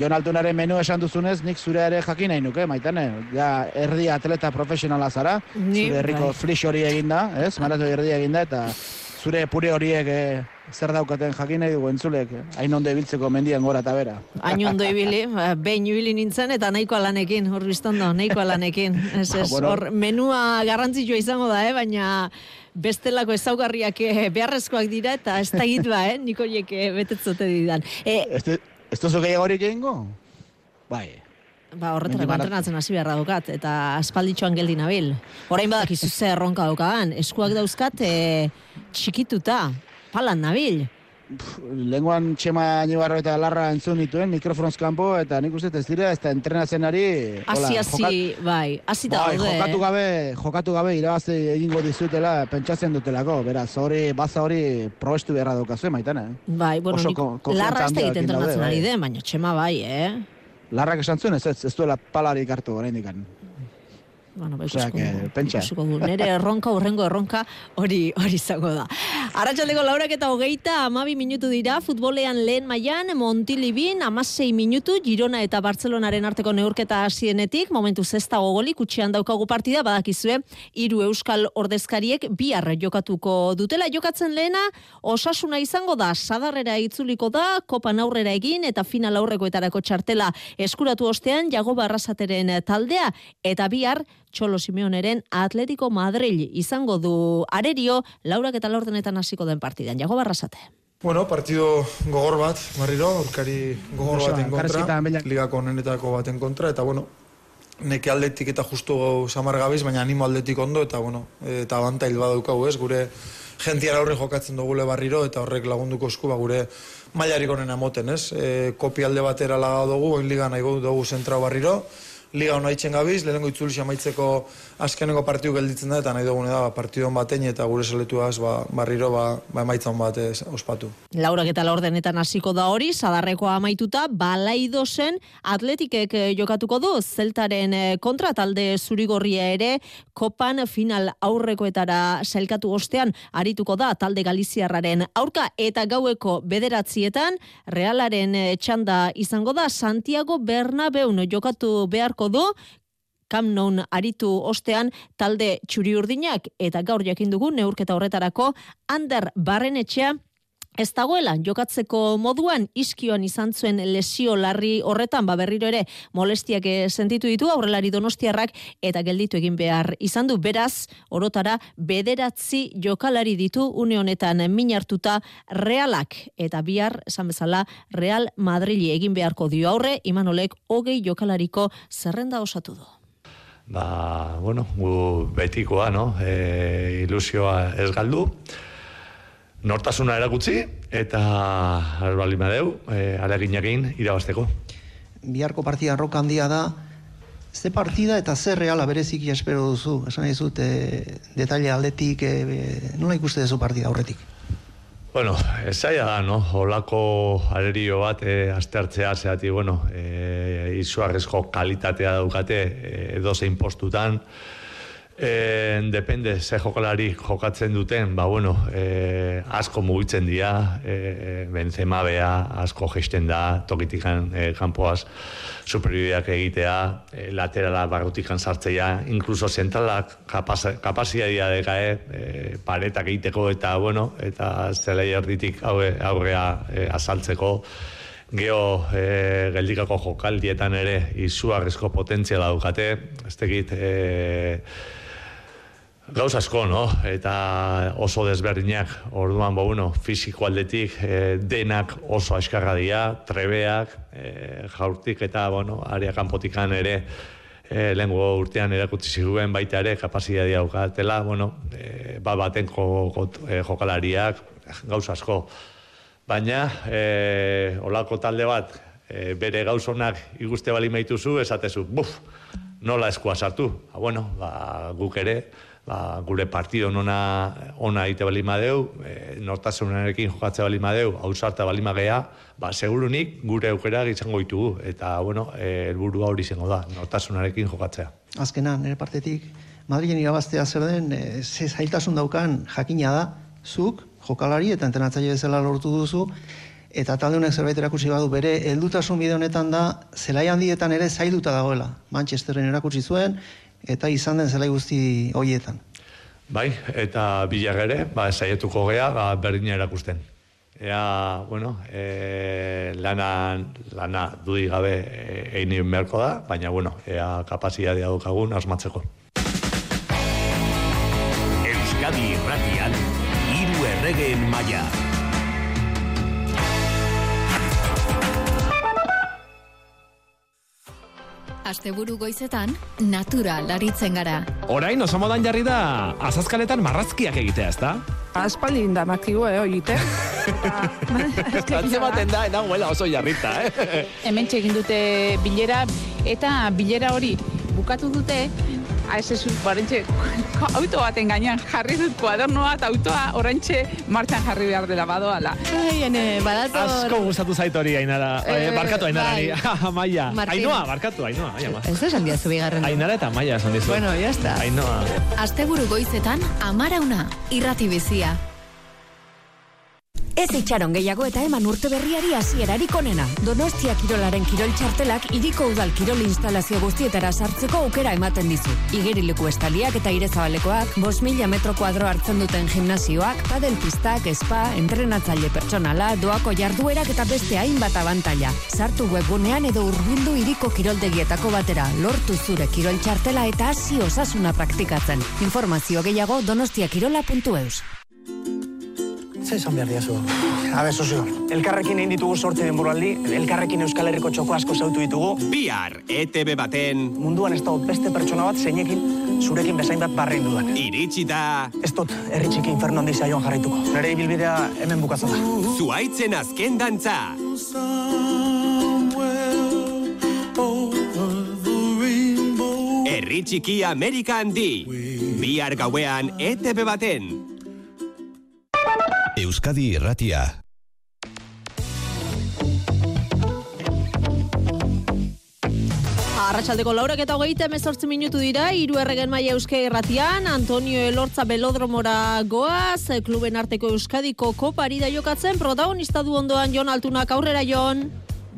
Jon Altunaren menu esan duzunez, nik zure ere jakin nahi nuke, maitane, ja erdi atleta profesionala zara, Ni, zure herriko bai. flix hori eginda, ez, maratu erdi eginda, eta zure pure horiek eh, zer daukaten jakin nahi dugu entzulek, eh? hain ondo ibiltzeko mendian gora eta bera. Hain ondo ibili, ba, behin ibili nintzen eta nahikoa lanekin, hor biztondo, nahikoa lanekin. Ez, ez, Bueno. hor menua garrantzitsua izango da, eh? baina bestelako ezaugarriak eh, beharrezkoak dira eta ez da ba, eh? nik horiek eh, betetzote didan. E, Ez, ez duzu gehiagorik egingo? Bai. Ba, horretarako entrenatzen hasi beharra daukat, eta aspalditxoan geldi nabil. Orain badakizu ze erronka daukadan, eskuak dauzkat e, txikituta, palan nabil. Lenguan txema nibarro eta larra entzun dituen mikrofonoz kanpo eta nik uste ez dira ez da entrenatzen ari hola, Hasi, hasi, bai, hasi da Bai, jokatu gabe, jokatu gabe irabazi egingo dizutela pentsatzen dutelako, beraz, hori, baza hori probestu beharra daukazue maitan, eh? Bai, bueno, Oso nik, larra ez da egiten entrenatzen ari bai. den, baina txema bai, eh? Larrak esan zuen, ez, ez, ez duela palarik hartu oraindik. Bueno, ba, pentsa. ikusiko dugu. Nere erronka, urrengo erronka, hori hori izango da. Arratxaldeko laurak eta hogeita amabi minutu dira, futbolean lehen mailan Montilibin, amasei minutu, Girona eta Bartzelonaren arteko neurketa hasienetik, momentu zesta gogolik, utxean daukagu partida, badakizue, hiru euskal ordezkariek bihar jokatuko dutela, jokatzen lehena, osasuna izango da, sadarrera itzuliko da, kopan aurrera egin, eta final aurrekoetarako txartela eskuratu ostean, jago barrasateren taldea, eta bihar, Txolo Simeoneren Atletico Madrid izango du arerio, laurak eta laurdenetan hasiko den partidan. Jago barrasate. Bueno, partido gogor bat, marriro, aurkari gogor Oso, baten kontra, ligako onenetako baten kontra, eta bueno, neke aldetik eta justu samar gabiz, baina animo aldetik ondo, eta bueno, eta abantail badaukagu ez, gure jentiara aurre jokatzen dugule barriro, eta horrek lagunduko esku, ba, gure mailarik onena moten, ez? E, kopi alde batera laga dugu, oin liga nahi dugu zentrao barriro, liga hona itxen gabiz, lehenengo itzuli amaitzeko azkeneko partiu gelditzen da, eta nahi dugune da, ba, partidu hon batein, eta gure seletuaz, ba, barriro, ba, ba emaitza hon bat ez, ospatu. Laurak eta laurdenetan hasiko da hori, sadarrekoa amaituta, balaido zen atletikek eh, jokatuko du, zeltaren eh, kontra talde zurigorria ere, kopan final aurrekoetara sailkatu ostean, arituko da talde galiziarraren aurka, eta gaueko bederatzietan, realaren eh, txanda izango da, Santiago Bernabeun jokatu beharko du, Camp Nou aritu ostean talde txuri urdinak eta gaur jakin dugu neurketa horretarako Ander Barrenetxea Ez dagoela, jokatzeko moduan iskioan izan zuen lesio larri horretan, ba berriro ere molestiak eh, sentitu ditu aurrelari donostiarrak eta gelditu egin behar izan du. Beraz, orotara bederatzi jokalari ditu une honetan min hartuta realak eta bihar, esan bezala, Real Madrili egin beharko dio aurre, Imanolek hogei jokalariko zerrenda osatu du. Ba, bueno, gu betikoa, no? E, ilusioa ez galdu. Nortasuna erakutsi eta albali madeu, e, aleginakin irabasteko. biharko partida roka handia da, ze partida eta ze reala bereziki espero duzu, esan nahi zut, e, detaile aldetik, e, nola ikuste duzu partida aurretik? Bueno, esaia da, no? Olako arerio bat e, aste hartzea, zehati, bueno, e, izuarrezko kalitatea daukate e, edozein postutan, E, depende, ze jokalari jokatzen duten, ba, bueno, e, asko mugitzen dira, e, Benzema bea, asko gesten da, tokitikan e, kanpoaz, superioriak egitea, e, laterala barrutikan sartzea, inkluso zentralak kapazitatea dekae, e, paretak egiteko eta, bueno, eta zelai erditik aurre, aurrea e, azaltzeko, Geo e, geldikako jokaldietan ere izugarrizko potentzia daukate, ez tekit, e, Gauz asko, no? Eta oso desberdinak, orduan, bo, bueno, fisiko aldetik, e, denak oso askarra dira, trebeak, e, jaurtik eta, bueno, area kanpotikan ere, e, lehengo urtean erakutsi ziguen baita ere, kapazia daukatela, bueno, e, bat baten jo, jo, jokalariak, gauz asko. Baina, e, olako talde bat, e, bere gauzonak iguste bali maituzu, esatezu, buf, nola eskua sartu. Ba, bueno, ba, guk ere, ba, gure partido nona ona ite bali madeu, e, nortasunarekin jokatze bali madeu, hausarta bali magea, ba, segurunik gure aukera izango ditugu. Eta, bueno, e, helburua hori izango da, nortasunarekin jokatzea. Azkena, nire partetik, Madrilen irabaztea zer den, e, ze zailtasun daukan jakina da, zuk, jokalari eta entrenatzaile bezala lortu duzu, eta talde honek zerbait erakutsi badu bere heldutasun bide honetan da zelai handietan ere zailduta dagoela. Manchesterren erakutsi zuen eta izan den zelai guzti hoietan. Bai, eta bilar ere, ba, saietuko gea, ba, berdina erakusten. Ea, bueno, e, lana, lana dudi gabe e, egin beharko da, baina, bueno, ea kapazitatea daukagun asmatzeko. Euskadi Irratian, hiru erregeen maila. Asteburu goizetan, natura laritzen gara. Orain oso modan jarri da azazkaletan marrazkiak egitea, ezta? Aspaldi indamakigu, eh, oite. Antzematen da, enagoela oso jarrita, eh? Hemen egin dute bilera, eta bilera hori bukatu dute, ez ez barentxe, auto baten gainean jarri dut kuadernoa eta autoa orantxe martxan jarri behar dela badoala. Ai, ene, badator... Asko gustatu zait hori, Ainara. Eh, Eh, barkatu, Ainara, bai. Amaia. Martin. Ainhoa, barkatu, Ainhoa. Ai, ama. Ez da esan diazu bigarren. Ainara eta Amaia esan dizu. Bueno, ya está. Ainhoa. Asteburu goizetan, amarauna, irrati bizia. Ez itxaron gehiago eta eman urte berriari hasierarik onena. Donostia Kirolaren kirol txartelak iriko udal kirol instalazio guztietara sartzeko aukera ematen dizu. Igerileku estaliak eta irezabalekoak, bos mila metro kuadro hartzen duten gimnasioak, padel pistak, spa, entrenatzaile pertsonala, doako jarduerak eta beste hainbat abantaila. Sartu webgunean edo urbildu iriko kiroldegietako batera, lortu zure kirol txartela eta hasi osasuna praktikatzen. Informazio gehiago donostiakirola.eus. Ze esan behar diazu? Habe, sozio, elkarrekin egin ditugu sortzi denboraldi, elkarrekin Euskal Herriko txoko asko zautu ditugu. Bihar, ETB baten... Munduan ez dago beste pertsona bat zeinekin zurekin bezain bat barrein dudan. Iritsita... Ez dut, herri txiki inferno handi zaioan jarraituko. Nere ibilbidea hemen bukatzen da. Zuaitzen azken dantza. Herri txiki Amerika handi. Bihar gauean ETB baten. Euskadi Irratia. Arratxaldeko laurak eta hogeita emezortzi minutu dira, hiru erregen maia euske irratian, Antonio Elortza Belodromora goaz, kluben arteko euskadiko kopari da jokatzen, protagonista du ondoan Jon Altunak aurrera Jon.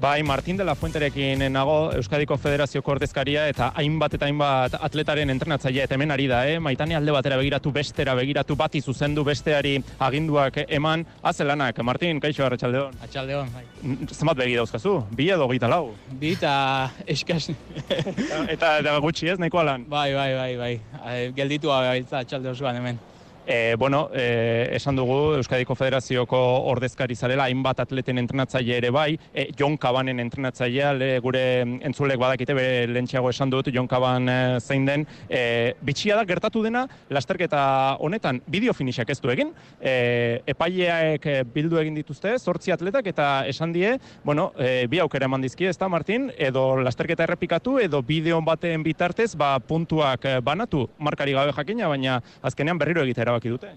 Bai, Martin de la Fuenterekin nago Euskadiko Federazioko ordezkaria eta hainbat eta hainbat atletaren entrenatzaile eta hemen ari da, eh? Maitane alde batera begiratu bestera, begiratu bati zuzendu besteari aginduak eman. Azelanak, Martin, kaixo, arratsaldeon. Atxaldeon, bai. Zenbat begi dauzkazu? Bi edo gita lau? Bi eta eskas. eta, eta gutxi ez, nahikoa lan? Bai, bai, bai, bai. Eh, Gelditu gaitza atxalde osoan hemen. E, bueno, e, esan dugu Euskadiko Federazioko ordezkari zarela, hainbat atleten entrenatzaile ere bai, e, Jon Kabanen entrenatzailea, le, gure entzulek badakite, bere lentxeago esan dut, Jon Kaban e, zein den, e, bitxia da gertatu dena, lasterketa honetan, bideo finishak ez du egin, e, epaileak bildu egin dituzte, zortzi atletak, eta esan die, bueno, e, bi aukera eman dizkie, ez da, Martin, edo lasterketa errepikatu, edo bideo baten bitartez, ba, puntuak banatu, markari gabe jakina, baina azkenean berriro egitera erabaki dute.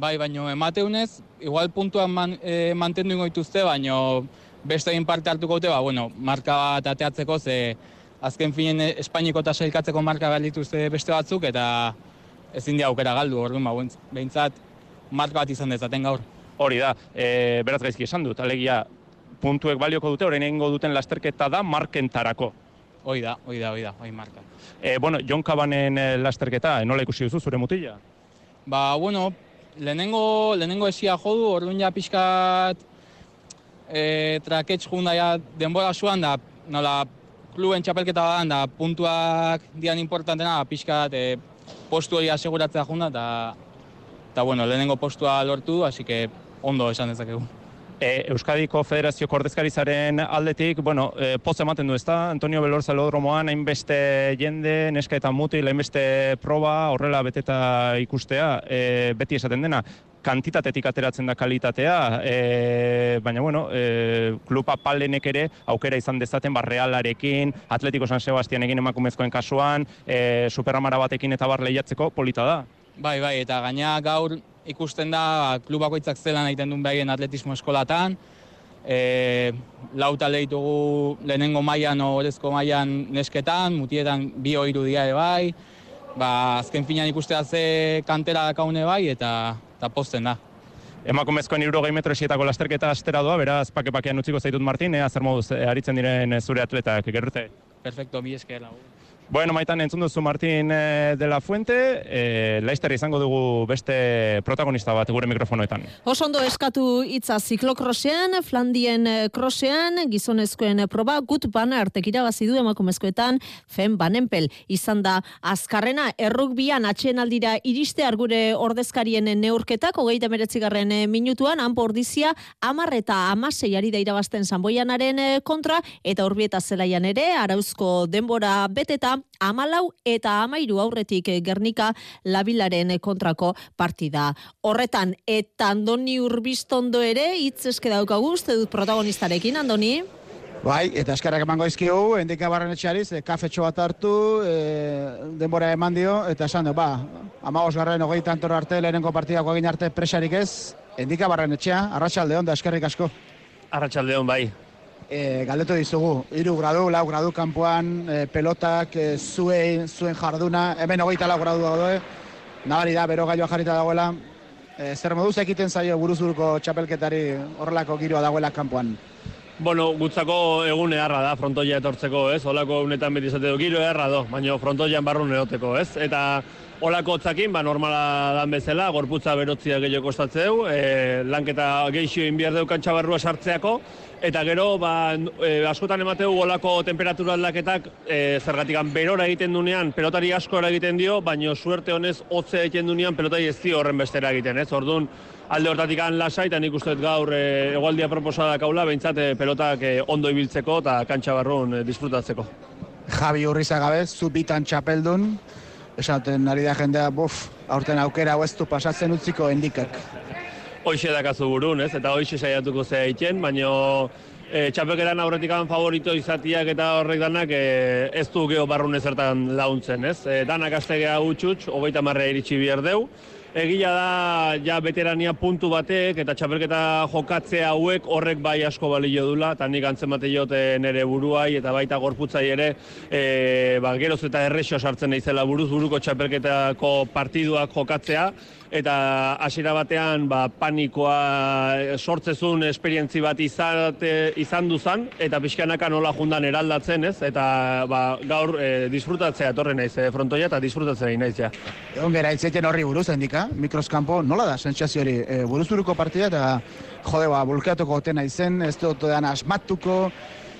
Bai, baino emateunez, igual puntuan man, e, mantendu dituzte, baino beste egin parte hartuko dute, ba, bueno, marka bat ateatzeko, ze azken finen Espainiko eta sailkatzeko marka behar dituzte beste batzuk, eta ezin di aukera galdu, orduan, ba, behintzat marka bat izan dezaten gaur. Hori da, e, beraz gaizki esan dut, alegia puntuek balioko dute, orain egingo duten lasterketa da markentarako. Hoi da, hoi da, hoi da, hoi marka. E, bueno, Jon Kabanen lasterketa, nola ikusi duzu zure mutila? Ba, bueno, lehenengo, lehenengo esia jodu, orduan ja pixkat e, traketx junda ja denbora zuan da, nola, kluben txapelketa badan da, puntuak dian importantena, pixkat e, postu hori aseguratzea junda, eta, eta bueno, lehenengo postua lortu, así que ondo esan dezakegu. E, Euskadiko Federazioko ordezkarizaren aldetik, bueno, e, poz ematen du ezta, Antonio Belorza lodromoan hainbeste jende, neska eta mutil, hainbeste proba, horrela beteta ikustea, e, beti esaten dena, kantitatetik ateratzen da kalitatea, e, baina bueno, e, klupa palenek ere aukera izan dezaten ba, Realarekin, Atletico San Sebastianekin emakumezkoen kasuan, e, Superamara batekin eta bar lehiatzeko polita da. Bai, bai, eta gaina gaur ikusten da klub bakoitzak zelan egiten duen behien atletismo eskolatan, e, lau talde ditugu lehenengo mailan orezko mailan nesketan, mutietan bi oiru dira ere bai, ba, azken finan ikustea ze kantera dakaune bai, eta, eta posten da. Emakumezkoen iruro gehi metro esietako lasterketa astera doa, beraz, pake-pakean utziko zaitut Martin, ea zer moduz e, aritzen diren e, zure atletak, gerrute? Perfecto, mi esker lagu. Bueno, maitan entzun duzu Martin eh, de la Fuente, e, laizter izango dugu beste protagonista bat gure mikrofonoetan. Osondo eskatu hitza ziklokrosean, Flandien krosean, gizonezkoen proba, gut bana artek irabazi du emakumezkoetan, fen banenpel. Izan da, azkarrena, errukbian atxen aldira iriste argure ordezkarien neurketak, hogeita meretzigarren minutuan, hanpo ordizia, amar eta amasei ari da irabazten zanboianaren kontra, eta urbieta zelaian ere, arauzko denbora beteta, amalau eta amairu aurretik Gernika labilaren kontrako partida. Horretan, eta Andoni Urbistondo ere, hitz eske daukagu, uste dut protagonistarekin, Andoni? Bai, eta eskerrak emango izkigu, endika barren etxeariz, e, kafetxo bat hartu, e, denbora eman dio, eta esan du, ba, amagos garren hogei tantoro arte, lehenengo partidako egin arte presarik ez, endika barren etxea, arratsalde da, eskerrik asko. Arratsalde hon, bai e, galdetu dizugu, iru gradu, lau gradu kanpoan, e, pelotak, e, zuen, zuen jarduna, hemen hogeita lau gradu daude, nabari da, bero gaioa jarrita dagoela, E, zer moduz egiten zaio buruzburuko txapelketari horrelako giroa dagoela kanpoan? Bueno, gutzako egun eharra da frontoia etortzeko, ez? Olako unetan beti izate du, giro eharra do, baina frontoian barrun eroteko, ez? Eta olako hotzakin, ba, normala dan bezala, gorputza berotzia gehiago kostatzeu, e, lanketa geixio inbiar deu kantxabarrua sartzeako, eta gero, ba, e, askotan emateu olako temperatura aldaketak e, zergatikan berora egiten dunean, pelotari asko egiten dio, baina suerte honez hotze egiten dunean pelotari ez dio horren bestera egiten, ez? Orduan, alde hortatik lasai, eta nik uste gaur e, egualdia proposada kaula, behintzat e, pelotak e, ondo ibiltzeko eta kantxa barrun e, disfrutatzeko. Javi Urrizagabe, zu bitan txapeldun, esaten ari da jendea, buf, aurten aukera hau ez du pasatzen utziko endikak. Hoxe dakazu burun, ez? Eta hoxe saiatuko zea egiten, baino e, txapelketan aurretik favorito izatiak eta horrek danak e, ez du geho barrun ezertan launtzen, ez? E, danak astegea utxutx, hogeita marrea iritsi bihar deu, Egia da, ja veterania puntu batek eta txapelketa jokatzea hauek horrek bai asko balio dula, eta nik antzen bate jote nere buruai eta baita gorputzai ere, e, ba, geroz eta errexo sartzen naizela buruz buruko txapelketako partiduak jokatzea, eta hasiera batean ba, panikoa sortzezun esperientzi bat izate, izan duzan, eta pixkanaka nola jundan eraldatzen, ez? Eta ba, gaur e, disfrutatzea torre naiz e, frontoia eta disfrutatzea naiz ja. Egon gera, itzeten horri buruz, endika, mikroskampo, nola da, sentsazio hori, e, buruzburuko partida eta jode, ba, bulkeatuko gotena izen, ez dut asmatuko,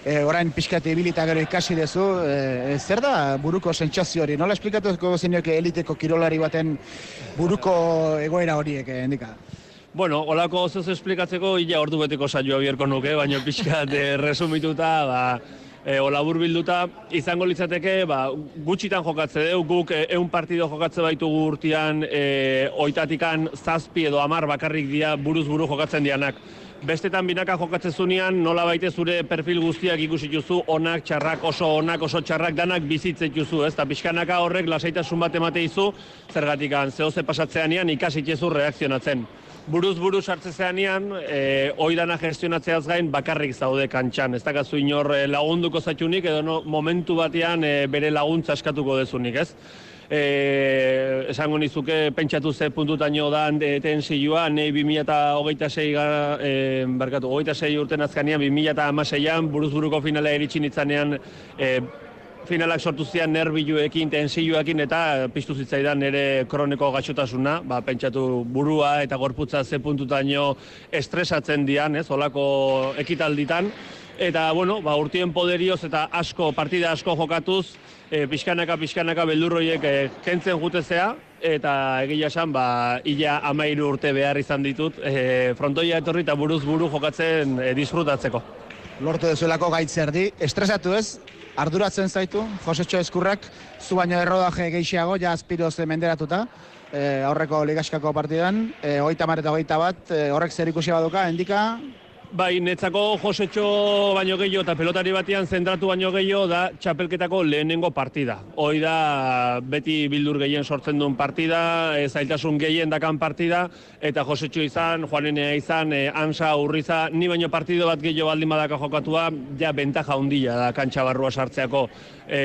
e, orain pixkat ibilita gero ikasi dezu, e, zer da buruko sentsazio hori? Nola esplikatuko zenioke eliteko kirolari baten buruko egoera horiek, e, endika? Bueno, olako oso esplikatzeko ia ordu beteko saioa bierko nuke, baina pixkat resumituta, ba, e, ola bilduta, izango litzateke, ba, gutxitan jokatze deu, guk eun partido jokatze baitugu urtean, e, oitatikan zazpi edo amar bakarrik dia buruz buru jokatzen dianak. Bestetan binaka jokatzen zunean, nola baite zure perfil guztiak ikusi duzu, onak, txarrak, oso onak, oso txarrak, danak bizitzet duzu, ez? Ta pixkanaka horrek lasaitasun bat emate izu, zergatikan, zehoze pasatzeanean ikasitzezu reakzionatzen buruz buruz hartze zeanean, e, oidana gestionatzeaz gain bakarrik zaude kantxan. Ez dakazu inor e, lagunduko zatxunik edo no, momentu batean e, bere laguntza eskatuko dezunik, ez? E, esango nizuke pentsatu ze puntutaino da eten zilua, nahi 2006 e, barkatu, 26 urten azkanean, 2006an buruz buruko finala eritxin itzanean e, finalak sortu zian nerbiluekin, tensioekin eta piztu zitzaidan nire kroniko gaixotasuna, ba, pentsatu burua eta gorputza ze puntutaino estresatzen dian, ez, olako ekitalditan. Eta, bueno, ba, urtien poderioz eta asko, partida asko jokatuz, e, pixkanaka, pixkanaka beldurroiek e, kentzen jutezea, eta egia esan, ba, ila amairu urte behar izan ditut, e, frontoia etorri eta buruz buru jokatzen e, disfrutatzeko. Lortu dezuelako gaitzerdi, estresatu ez, arduratzen zaitu, Josetxo Eskurrak, zu baino errodaje gehiago, ja azpiroz menderatuta, e, aurreko ligaskako partidan, e, oita eta oita bat, e, horrek zer ikusi baduka, endika, Bai, netzako Josetxo baino gehiago eta pelotari batean zentratu baino gehiago da txapelketako lehenengo partida. Hoi da beti bildur gehien sortzen duen partida, e, zailtasun gehien dakan partida, eta Josetxo izan, Juanenea izan, e, Ansa, Urriza, ni baino partido bat gehiago baldin badaka jokatua, ja bentaja handia da kantxa barrua sartzeako. E,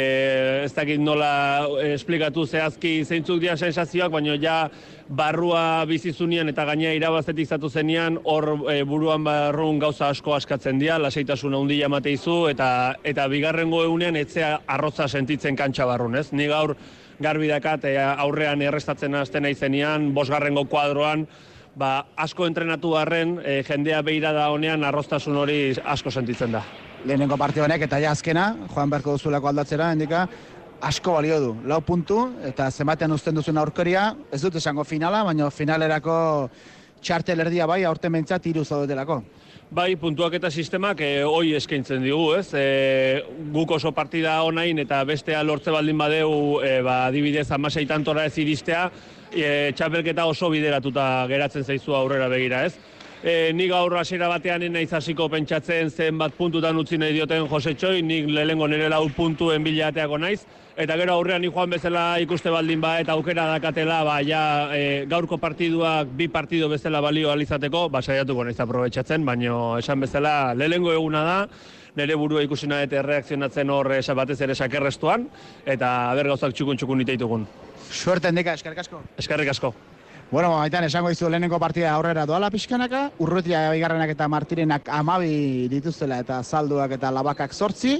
ez dakit nola esplikatu zehazki zeintzuk dira sensazioak, baino ja barrua bizizunean eta gainea irabazetik zatu zenean, hor e, buruan barrun gauza asko askatzen dira, lasaitasun handi jamate izu, eta, eta bigarrengo egunean etzea arroza sentitzen kantxa barrun, ez? Ni gaur garbi dakat e, aurrean errestatzen hasten naizenean, bosgarrengo kuadroan, ba, asko entrenatu harren, e, jendea beira da honean arroztasun hori asko sentitzen da. Lehenengo parte honek eta ja azkena, joan beharko duzulako aldatzera, indika, asko balio du. Lau puntu, eta zenbatean uzten duzun aurkeria, ez dut esango finala, baina finalerako txartel erdia bai, aurten mentzat iru zaudetelako. Bai, puntuak eta sistemak e, hoi eskaintzen digu, ez? E, guk oso partida onain eta bestea lortze baldin badeu, e, ba, adibidez, amasei tantora ez iristea, e, txapelketa oso bideratuta geratzen zaizu aurrera begira, ez? E, nik gaur hasiera batean naiz hasiko pentsatzen zenbat puntutan utzi nahi dioten Jose Txoi, nik lehengo nire lau puntuen bilateako naiz, eta gero aurrean joan bezala ikuste baldin ba eta aukera dakatela ba ja e, gaurko partiduak bi partido bezala balio alizateko ba saiatuko naiz aprobetxatzen baino esan bezala lehengo eguna da nire burua ikusi nahi eta reakzionatzen hor esa batez ere sakerrestuan eta ber gauzak txukun txukun iteitugun Suerte endika, eskerrik asko. Eskerrik asko. Bueno, aitan esango dizu lehenengo partida aurrera doala pixkanaka, urrutia bigarrenak eta martirenak amabi dituztela eta salduak eta labakak sortzi,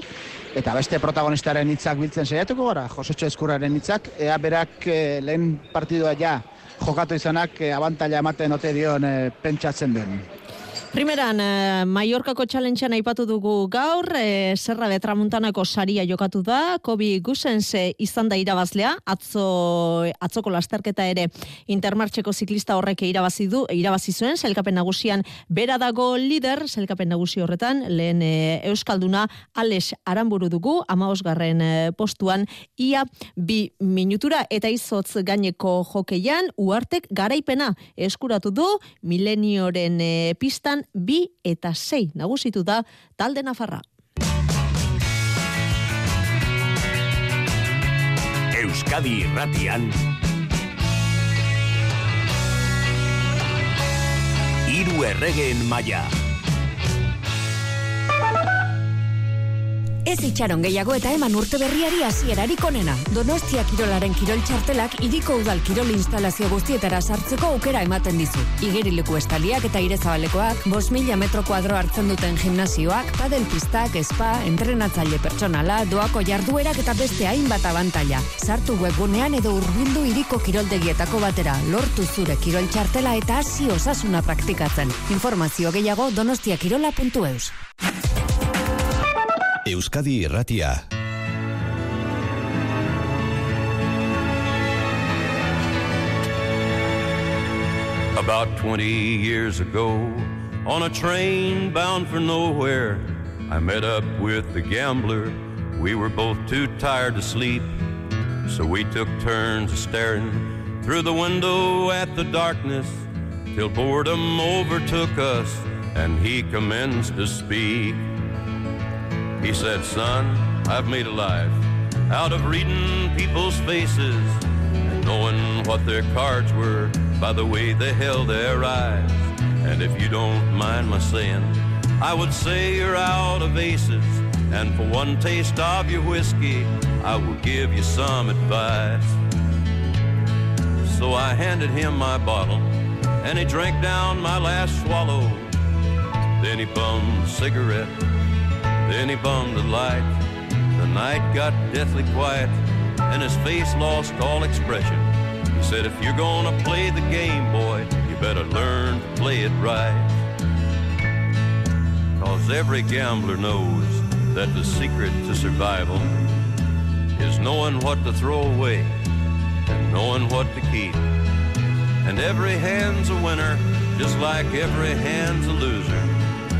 eta beste protagonistaren hitzak biltzen saiatuko gara, Josetxo Eskurraren hitzak, ea berak eh, lehen partidua ja jokatu izanak eh, abantaila ematen ote dion eh, pentsatzen den. Primeran, eh, Mallorcako challengean aipatu dugu gaur, eh, Serra de Tramuntanako saria jokatu da, Kobi Gusens izan da irabazlea, atzo, atzoko lasterketa ere intermartxeko ziklista horrek irabazi du, irabazi zuen, zelkapen nagusian bera dago lider, zelkapen nagusi horretan, lehen eh, Euskalduna Alex Aramburu dugu, amaosgarren eh, postuan, ia bi minutura, eta izotz gaineko jokeian, uartek garaipena eskuratu du, milenioren eh, pistan bi eta sei nagusitu da talde Nafarra. Euskadi irratian Hiru erregeen maila Ez itxaron gehiago eta eman urte berriari hasierarik onena. Donostia Kirolaren kirol txartelak iriko udal kirol instalazio guztietara sartzeko aukera ematen dizu. Igerileku estaliak eta irezabalekoak, bos mila metro kuadro hartzen duten gimnazioak, padel pistak, spa, entrenatzaile pertsonala, doako jarduerak eta beste hainbat abantaila. Sartu webgunean edo urbildu iriko kiroldegietako batera, lortu zure kirol txartela eta hasi osasuna praktikatzen. Informazio gehiago donostiakirola.eus. Euskadi irratia About 20 years ago, on a train bound for nowhere, I met up with the gambler. We were both too tired to sleep, so we took turns staring through the window at the darkness till boredom overtook us and he commenced to speak. He said, Son, I've made a life out of reading people's faces and knowing what their cards were by the way they held their eyes. And if you don't mind my saying, I would say you're out of aces. And for one taste of your whiskey, I will give you some advice. So I handed him my bottle, and he drank down my last swallow. Then he bummed a cigarette, then he bummed a light. The night got deathly quiet, and his face lost all expression. He said, If you're gonna play the game, boy, you better learn to play it right. Cause every gambler knows that the secret to survival is knowing what to throw away and knowing what to keep. And every hand's a winner, just like every hand's a loser.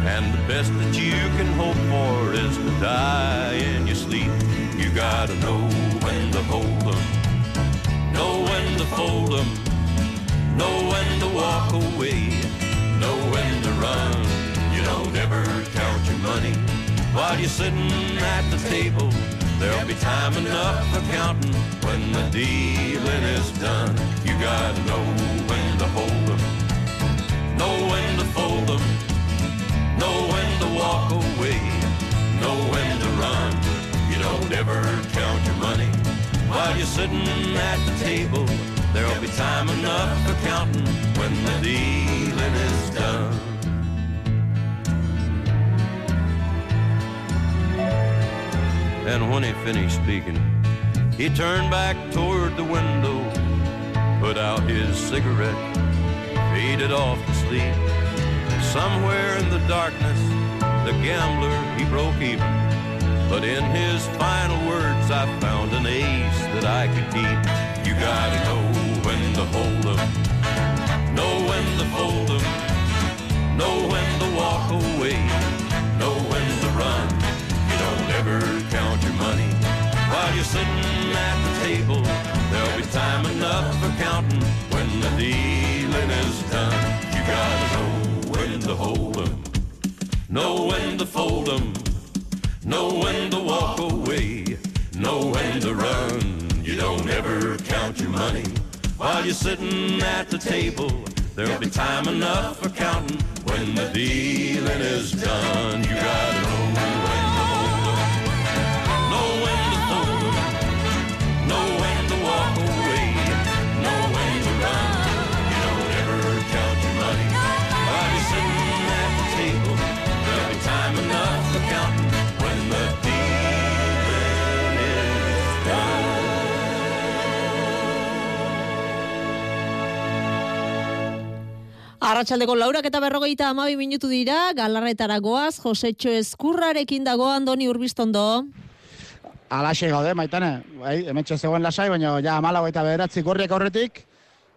And the best that you can hope for is to die in your sleep. You gotta know when to hold 'em, know when to fold 'em, know when to walk away, know when to run. You don't ever count your money while you're sitting at the table. There'll be time enough for counting when the dealing is done. You gotta know when to hold 'em, know when to fold 'em, know when to walk away, know when to run. You don't ever count your money while you're sitting at the table. There'll be time enough for counting when the dealing is done. And when he finished speaking, he turned back toward the window, put out his cigarette, faded off to sleep. Somewhere in the darkness, the gambler, he broke even. But in his final words, I found an ace that I could keep. You gotta know when to hold 'em, know when to fold 'em, know when to walk away, know when to run. You don't ever count your money while you're sitting at the table. There'll be time enough for counting when the dealing is done. You gotta know to hold 'em, know when to fold 'em, know when to walk away, know when to run. You don't ever count your money while you're sitting at the table. There'll be time enough for counting when the dealing is done. You gotta know Arratxaldeko laurak eta berrogeita amabi minutu dira, galarretara goaz, Josetxo Eskurrarekin dago Andoni Urbistondo. Alaxe gaude, maitane. Bai, hementxe zegoen lasai, baina ja amalago eta bederatzi gorriak aurretik.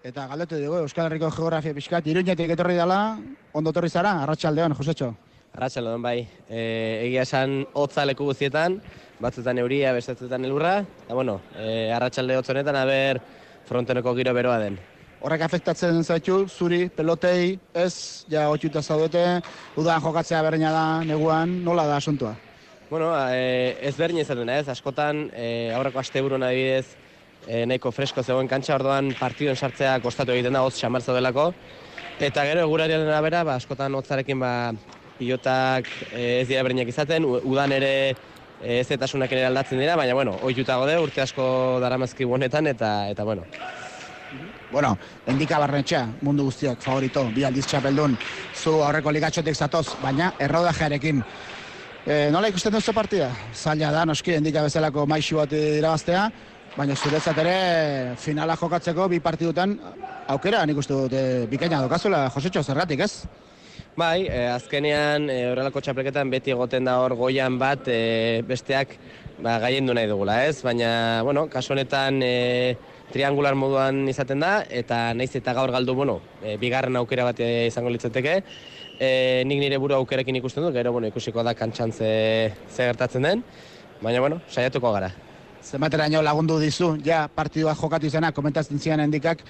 Eta galdetu dugu, Euskal Herriko geografia pixkat, iruñetik etorri dela, ondo etorri zara, arratsaldeon, Josetxo. Arratxaldeon bai, e, egia esan hotza leku guztietan, batzutan euria, bestetutan elurra, eta bueno, e, arratsalde hotz honetan, aber fronteneko giro beroa den. Horrek afektatzen zaitu, zuri, pelotei, ez, ja otxuta zaudete, udan jokatzea berdina da, neguan, nola da asuntua? Bueno, e, ez berdin izaten da, ez, askotan, e, aurreko aste burun adibidez, e, nahiko fresko zegoen kantxa, orduan partiduen sartzea kostatu egiten da, hotz xamar zaudelako, eta gero egurariaren arabera, ba, askotan hotzarekin ba, pilotak e, ez dira berdinak izaten, udan ere ez etasunak ere aldatzen dira, baina, bueno, oituta gode, urte asko daramazki honetan, eta, eta bueno, Bueno, endika barnetxea, mundu guztiak favorito, bi aldiz txapeldun, zu aurreko ligatxotik zatoz, baina errodajearekin. E, nola ikusten duzu partida? Zaila da, noski, endika bezalako maixu bat irabaztea, baina zuretzat ere finala jokatzeko bi partidutan aukera nik uste dut e, bikaina dokazula, Josetxo, zerratik ez? Bai, e, azkenean e, horrelako txapelketan beti egoten da hor goian bat e, besteak ba, gaien du nahi dugula, ez? Baina, bueno, kasu honetan e, triangular moduan izaten da, eta naiz eta gaur galdu, bueno, e, bigarren aukera bat e, izango litzateke, e, nik nire buru aukerekin ikusten dut, gero, bueno, ikusiko da kantxan ze, ze gertatzen den, baina, bueno, saiatuko gara. Zenbateraino lagundu dizu, ja partidua jokatu izana, komentatzen zian endikak,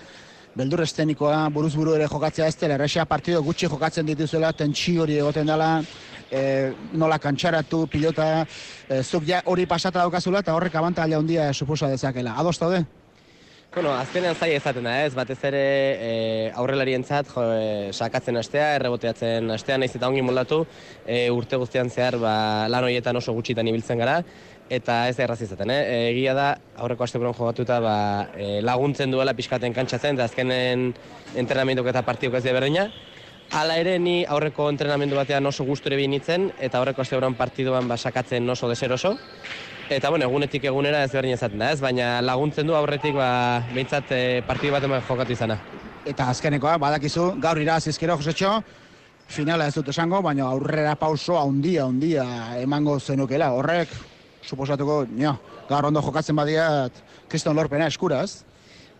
beldur estenikoa, buruz buru ere jokatzea ez dela, erresa partido gutxi jokatzen dituzuela, tentsi hori egoten dela, e, nola kantxaratu, pilota, e, zuk ja hori pasata daukazula eta horrek abantaila handia suposa dezakela. Ados daude? Bueno, azkenean zaila izaten da, ez? Batez ere e, aurrelarientzat jo, e, sakatzen astea, erreboteatzen astea, naiz eta ongi moldatu, e, urte guztian zehar ba, lan horietan oso gutxitan ibiltzen gara, eta ez da erraz izaten, eh? Egia da, aurreko asteburuan jogatuta ba, e, laguntzen duela pixkaten kantxatzen, eta azkenen entrenamenduk eta partiduk ez berdina. Hala ere ni aurreko entrenamendu batean oso gusture bi nintzen, eta aurreko asteburuan partiduan ba, sakatzen oso deseroso. Eta bueno, egunetik egunera ez berdin izaten da, ez? Baina laguntzen du aurretik ba, behintzat e, partidu bat eman jokatu izana. Eta azkenekoa, badakizu, gaur irazizkero, Josetxo, finala ez dut esango, baina aurrera pauso handia, handia emango zenukela. Horrek, suposatuko, nio, gaur ondo jokatzen badiat, kriston lorpena eskuraz.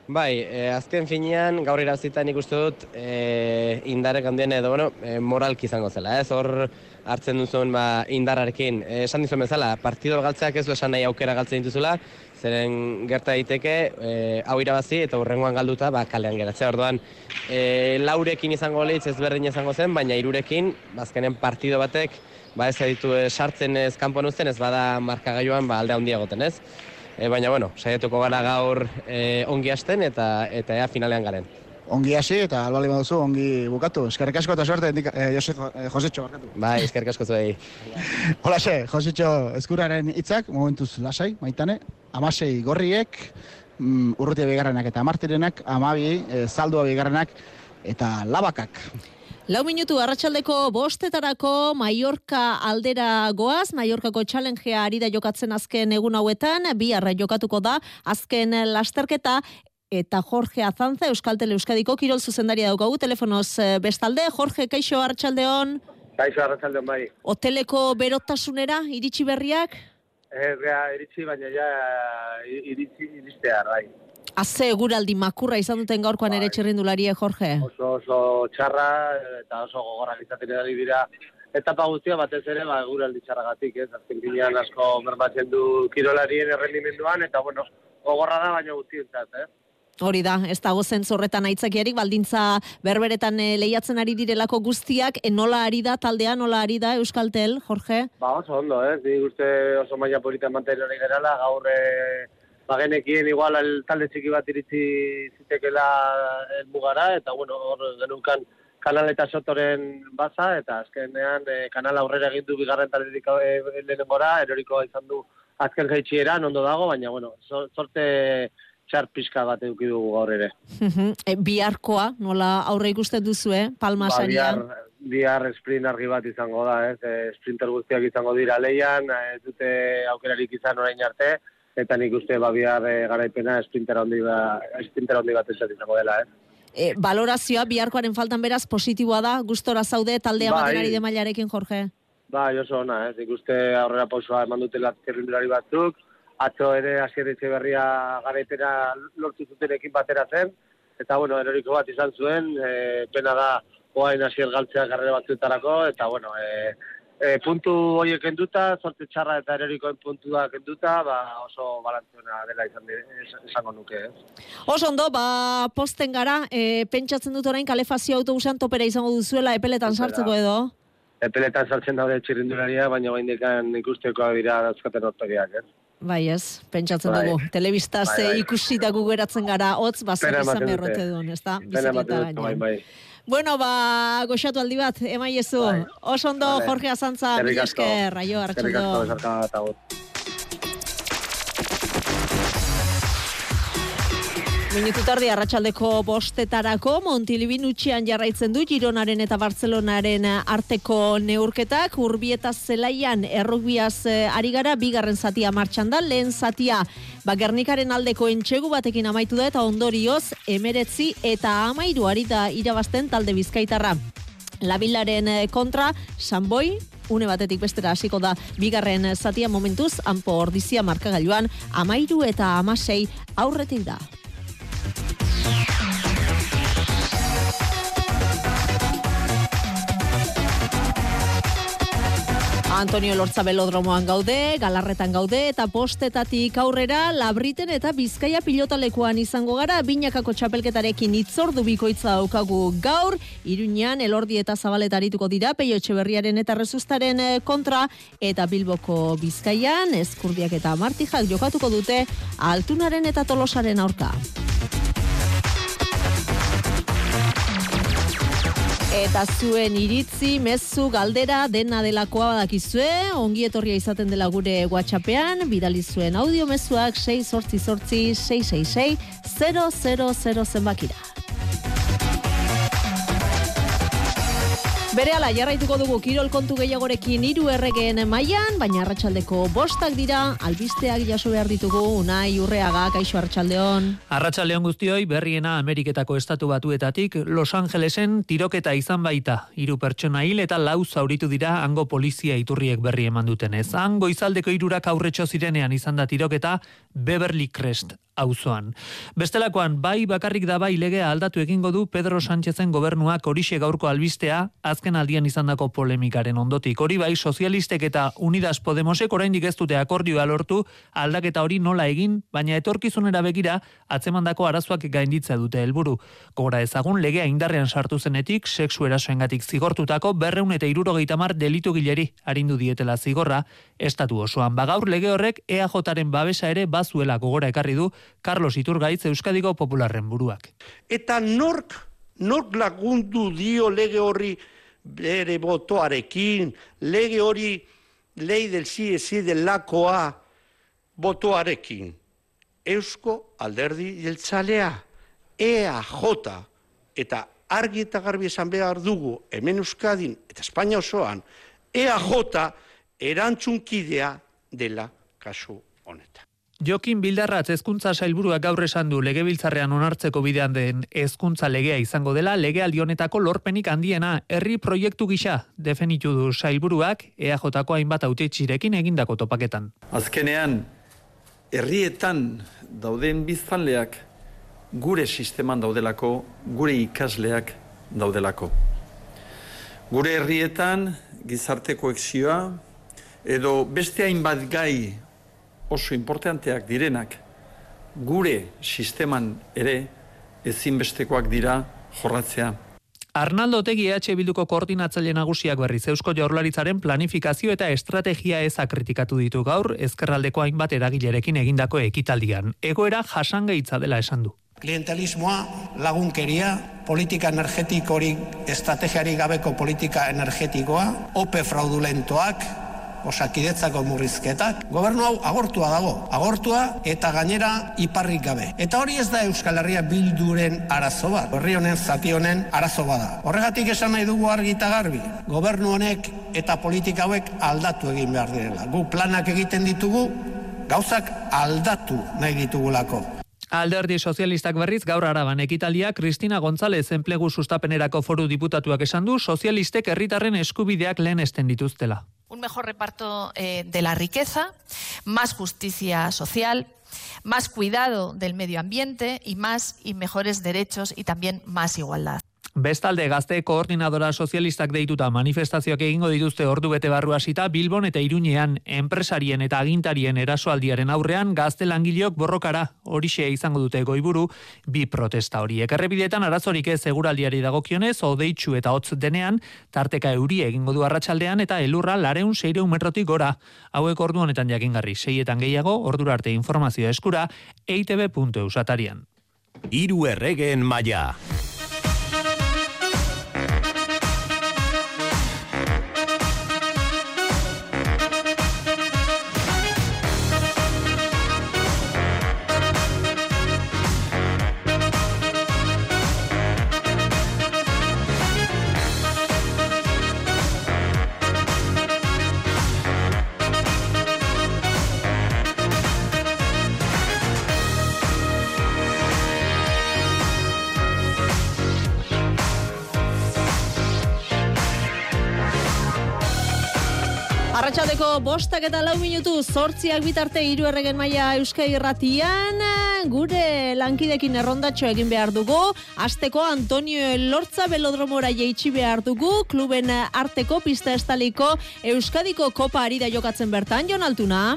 Bai, e, azken finean, gaur irazita nik uste dut e, indarek handien edo, bueno, e, moralki izango zela, ez? Hor hartzen duzun ba, indarrarekin. E, esan dizuen bezala, partido galtzeak ez du esan nahi aukera galtzen dituzula, zeren gerta daiteke e, hau irabazi eta hurrengoan galduta ba, kalean geratzea. Orduan, e, laurekin izango litz ezberdin izango zen, baina hirurekin ba, azkenen partido batek ba, ez ditu e, sartzen ez kanpoan uzten, ez bada markagailuan ba, alde handia egoten, ez? E, baina, bueno, saiatuko gara gaur e, ongi hasten eta eta ea finalean garen. Ongi hasi eta albali baduzu, ongi bukatu. Eskerrik asko eta suerte, indika, eh, Jose, Josetxo, barkatu. Bai, eskerrik asko zuei. Holaxe, Josetxo Eskuraren hitzak, momentuz lasai, maitane, amasei gorriek, mm, urrutia bigarrenak eta amartirenak, amabi, e, zaldua bigarrenak, eta labakak. Lau minutu arratsaldeko bostetarako Mallorca aldera goaz, Mallorcako challengea ari da jokatzen azken egun hauetan, bi arra jokatuko da azken lasterketa, eta Jorge Azanza, Euskaltel Euskadiko kirol zuzendaria daukagu, telefonoz eh, bestalde, Jorge, kaixo arratsaldeon, Kaixo arratsaldeon bai. hoteleko berotasunera, iritsi berriak, Ez iritsi, baina ja iritsi iristear bai. Aze eguraldi makurra izan duten gaurkoan ere txirrindularie, Jorge. Oso oso txarra eta oso gogorrak izaten ari dira. Etapa guztia batez ere ba eguraldi txarragatik, ez? Azken finean asko bermatzen du kirolarien errendimenduan eta bueno, gogorra da baina guztientzat, eh? Hori da, ez dago zentzorretan aitzakiarik, baldintza berberetan eh, lehiatzen ari direlako guztiak, eh, nola ari da taldea, nola ari da Euskaltel, Jorge? Ba oso ondo, ez? Ni uste oso maila polita mantendu hori gerala, gaur eh, bagenekien igual el talde txiki bat iritsi zitekela helmugara eta bueno, hor genukan kanal eta sotoren baza eta azkenean eh, kanal aurrera egin du bigarren talderik eh, lehenengora, erorikoa izan du azken jaitsieran ondo dago, baina bueno, so- sorte txar pixka bat eduki dugu gaur ere. e, biharkoa, nola aurre ikusten duzue, palma Ba, bihar, bihar sprint argi bat izango da, ez? E, sprinter guztiak izango dira leian, ez dute aukerarik izan orain arte, eta nik uste ba bihar e, garaipena sprinter handi ba, sprinter handi bat izango dela, ez? e, balorazioa biharkoaren faltan beraz positiboa da, gustora zaude taldea Bai. baten ari de mailarekin, Jorge. Bai, oso ona, ez. Nik uste aurrera pausua eman dutela txerrindulari batzuk, atzo ere asierretxe berria garaitera lortu zutenekin batera zen, eta bueno, eroriko bat izan zuen, e, pena da oain asier galtzea karrera batzuetarako, eta bueno, e, e, puntu horiek kenduta, zorte txarra eta erorikoen puntua kenduta, ba, oso balantzuena dela izan es- esango nuke, ez. Oso ondo, ba, posten gara, e, pentsatzen dut orain kalefazio autobusan topera izango duzuela epeletan Topera. sartzeko edo. Epeletan sartzen daude txirrindularia, baina bain dekan ikustekoa dira dauzkaten ortoriak, ez. Bai ez, pentsatzen Bai. dugu. Telebistaz Bai, bai. e, ikusita gu geratzen gara, hotz, bazen izan berrote duen, ez da? Ematen dut, bai, gainean. bai. Bueno, ba, goxatu aldi bat, emaiezu. Oso ondo. Jorge Azantza, Eskerrik mila asko. esker, Eskerrik Minutu tardi arratsaldeko bostetarako Montilibin utxian jarraitzen du Gironaren eta Bartzelonaren arteko neurketak. Urbi eta Zelaian errugbiaz eh, ari gara bigarren zatia martxan da. Lehen zatia ba, Gernikaren aldeko entxegu batekin amaitu da eta ondorioz emeretzi eta amairu ari da irabazten talde bizkaitarra. Labilaren eh, kontra, Sanboi, une batetik bestera hasiko da bigarren zatia momentuz, hanpo ordizia markagailuan, amairu eta amasei aurretik da. Antonio Lortza Belodromoan gaude, galarretan gaude eta postetatik aurrera Labriten eta Bizkaia pilotalekuan izango gara. Binakako txapelketarekin itzordu bikoitza daukagu gaur, Iruñan elordi eta zabaletarituko dira Peio Etxeberriaren eta Rezustaren eh, kontra. Eta Bilboko Bizkaian Eskurdiak eta Martijak jokatuko dute Altunaren eta Tolosaren aurka. Eta zuen iritzi, mezu, galdera, dena delakoa badakizue, ongi etorria izaten dela gure WhatsAppean, bidali zuen audio mezuak 6 sortzi sortzi 666 000 zenbakira. Bere ala, jarraituko dugu kirol kontu gehiagorekin hiru erregeen mailan, baina arratsaldeko bostak dira, albisteak jaso behar ditugu, unai urreaga, kaixo arratsaldeon. Arratsaldeon guztioi berriena Ameriketako estatu batuetatik Los Angelesen tiroketa izan baita. Hiru pertsona hil eta lau zauritu dira hango polizia iturriek berri eman dutenez. Hango izaldeko hirurak aurretxo zirenean izan da tiroketa Beverly Crest auzoan. Bestelakoan bai bakarrik da bai legea aldatu egingo du Pedro Sánchezen gobernuak horixe gaurko albistea azken aldian izandako polemikaren ondotik. Hori bai sozialistek eta Unidas Podemosek oraindik ez dute akordioa lortu aldaketa hori nola egin, baina etorkizunera begira atzemandako arazoak gainditza dute helburu. Gora ezagun legea indarrean sartu zenetik sexu erasoengatik zigortutako berreun eta irurogeita mar delitu gileri arindu dietela zigorra estatu osoan. Bagaur lege horrek EAJaren babesa ere bazuela gogora ekarri du Carlos Iturgaitz Euskadiko Popularren buruak. Eta nork, nork lagundu dio lege horri bere botoarekin, lege hori lei del sí del lakoa botoarekin. Eusko alderdi jeltzalea, EAJ, eta argi eta garbi esan behar dugu, hemen Euskadin eta Espainia osoan, EAJ erantzunkidea dela kasu honetan. Jokin Bildarratz hezkuntza sailburuak gaur esan du legebiltzarrean onartzeko bidean den hezkuntza legea izango dela legealdi honetako lorpenik handiena herri proiektu gisa definitu du sailburuak EAJko hainbat hautetxirekin egindako topaketan. Azkenean, herrietan dauden biztanleak gure sisteman daudelako, gure ikasleak daudelako. Gure herrietan gizarte koekzioa edo beste hainbat gai oso importanteak direnak gure sisteman ere ezinbestekoak dira jorratzea. Arnaldo Otegi EH Bilduko koordinatzaile nagusiak berriz Eusko Jaurlaritzaren planifikazio eta estrategia eza kritikatu ditu gaur ezkerraldeko hainbat eragilerekin egindako ekitaldian. Egoera jasangaitza dela esan du. Klientelismoa, lagunkeria, politika energetikorik, estrategiarik gabeko politika energetikoa, ope fraudulentoak, osakidetzako murrizketak. Gobernu hau agortua dago, agortua eta gainera iparrik gabe. Eta hori ez da Euskal Herria bilduren arazo bat, herri honen zati honen arazo bada. Horregatik esan nahi dugu argi eta garbi, gobernu honek eta politika hauek aldatu egin behar direla. Gu planak egiten ditugu, gauzak aldatu nahi ditugulako. Alderdi sozialistak berriz gaur araban ekitaldia Kristina González enplegu sustapenerako foru diputatuak esan du sozialistek herritarren eskubideak lehen esten dituztela. Un mejor reparto eh, de la riqueza, más justicia social, más cuidado del medio ambiente y más y mejores derechos y también más igualdad. Bestalde gazte koordinadora sozialistak deituta manifestazioak egingo dituzte ordu bete barru hasita Bilbon eta Iruñean enpresarien eta agintarien erasoaldiaren aurrean gazte langileok borrokara horixe izango dute goiburu bi protesta horiek. Errepidetan arazorik ez seguraldiari dagokionez odeitsu eta hotz denean tarteka euri egingo du arratsaldean eta elurra lareun seireun metrotik gora. Hauek ordu honetan jakingarri seietan gehiago ordura arte informazioa eskura eitb.eus atarian. Hiru erregeen maila. Arratxaldeko bostak eta lau minutu zortziak bitarte hiru erregen maila Euskal Irratian gure lankidekin errondatxo egin behar dugu. Azteko Antonio Lortza belodromora jeitsi behar dugu. Kluben arteko pista estaliko Euskadiko kopa ari da jokatzen bertan, Jon Altuna.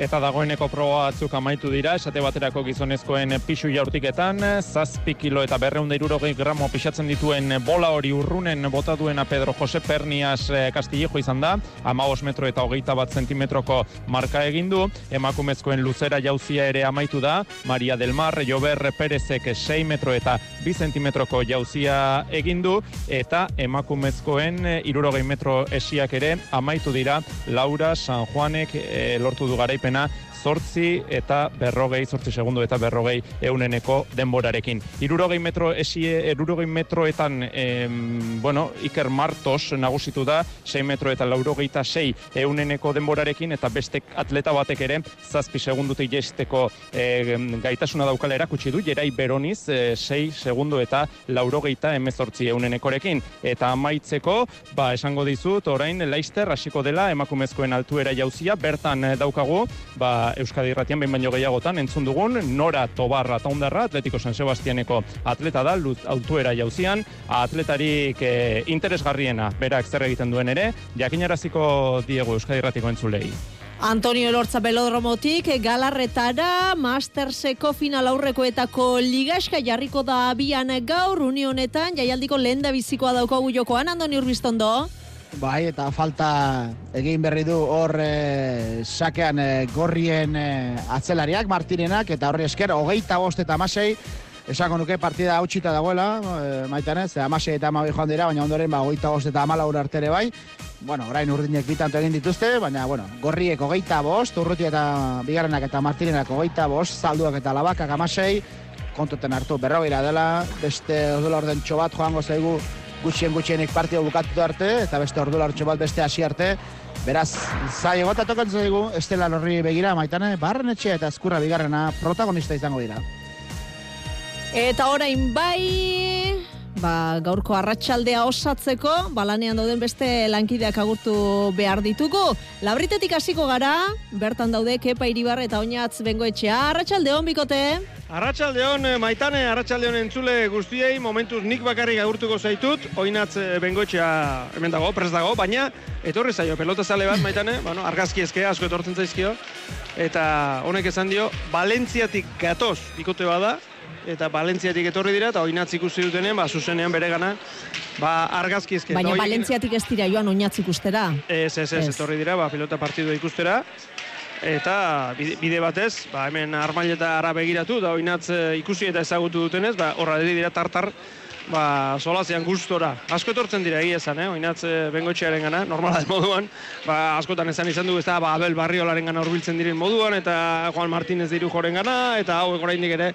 Eta dagoeneko proba batzuk amaitu dira, esate baterako gizonezkoen pisu jaurtiketan, zazpi kilo eta berreunda irurogei gramo pixatzen dituen bola hori urrunen bota duena Pedro Jose Pernias Kastillejo izan da, ama metro eta hogeita bat zentimetroko marka egindu, emakumezkoen luzera jauzia ere amaitu da, Maria del Mar, Jober Perezek 6 metro eta 2 zentimetroko jauzia egindu, eta emakumezkoen irurogei metro esiak ere amaitu dira, Laura San Juanek e, lortu du garaipena zortzi eta berrogei, zortzi segundo eta berrogei euneneko denborarekin. Irurogei metro esie, irurogei metroetan, em, bueno, Iker Martos nagusitu da, 6 metro eta laurogeita 6 euneneko denborarekin, eta beste atleta batek ere, zazpi segundutik jesteko e, gaitasuna daukala erakutsi du, jerai beroniz, e, 6 segundo eta laurogeita emezortzi eunenekorekin. Eta amaitzeko, ba, esango dizut, orain, Leister hasiko dela, emakumezkoen altuera jauzia, bertan eh, daukagu, ba, Euskadi Irratian behin baino gehiagotan entzun dugun Nora Tobarra Taundarra Atletico San Sebastianeko atleta da luz altuera jauzian. Atletarik eh, interesgarriena berak zer egiten duen ere jakinaraziko diegu Euskadi Irratiko entzulei. Antonio Elortza Belodromotik galarretara Masterseko final aurrekoetako ligaska jarriko da abian gaur unionetan jaialdiko lehen da bizikoa daukagu jokoan. Andoni Urbiztondo. Bai, eta falta egin berri du hor e, sakean e, gorrien e, atzelariak, Martinenak, eta horri esker, hogeita bost eta amasei, esako nuke partida hautsita dagoela, e, maitan ez, amasei eta amabi joan dira, baina ondoren, ba, hogeita bost eta amala artere bai, bueno, orain urdinek bitanto egin dituzte, baina, bueno, gorriek hogeita bost, urruti eta bigarrenak eta Martinenak hogeita bost, zalduak eta labakak amasei, kontuten hartu berrogeira dela, beste odula orden txobat joango zaigu gutxien gutxienik partida bukatu arte, eta beste ordu lartxo bat beste hasi arte. Beraz, zai egota tokatzen zaigu, Estela Lorri begira, maitane, barren eta eskurra bigarrena protagonista izango dira. Eta orain bai, ba, gaurko arratsaldea osatzeko, balanean dauden beste lankideak agurtu behar ditugu. Labritetik hasiko gara, bertan daude Kepa Iribar eta Oinatz Bengoetxea. Arratsalde hon bikote. Arratxaldeon, maitane, arratxaldeon entzule guztiei, momentuz nik bakarrik agurtuko zaitut, oinatz bengoetxea hemen dago, prest dago, baina etorri zaio, pelota zale bat, maitane, bueno, argazki ezkea, asko etortzen zaizkio, eta honek esan dio, Valentziatik gatoz ikote bada, eta Valentziatik etorri dira, eta oinatz ikusi dutenen, ba, zuzenean bere gana, ba, argazki ezkea. Baina Valentziatik ez dira joan oinatz ikustera. Ez, ez, ez, etorri dira, ba, pilota partidua ikustera, eta bide batez, ba, hemen armaileta ara begiratu, da oinatz ikusi eta ezagutu dutenez, ba, horra dira tartar, ba, solazean gustora. Asko etortzen dira egia esan, eh? oinatz bengotxearen gana, normala moduan, ba, askotan esan izan dugu, ez da, ba, Abel Barriolaren gana urbiltzen diren moduan, eta Juan Martínez diru joren gana, eta hau oraindik ere,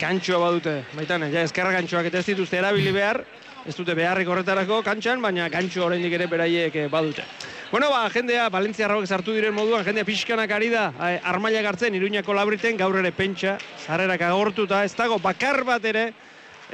gantxoa badute, baitan, ja, ezkerra gantxoak eta ez dituzte erabili behar, ez dute beharrik horretarako kantxan, baina gantxo oraindik ere beraiek badute. Bueno, ba, jendea, Valentzia Rauek sartu diren moduan, jendea pixkanak ari da, eh, armaila gartzen, iruñako labriten, gaur ere pentsa, zarrerak agortuta, ez dago bakar bat ere,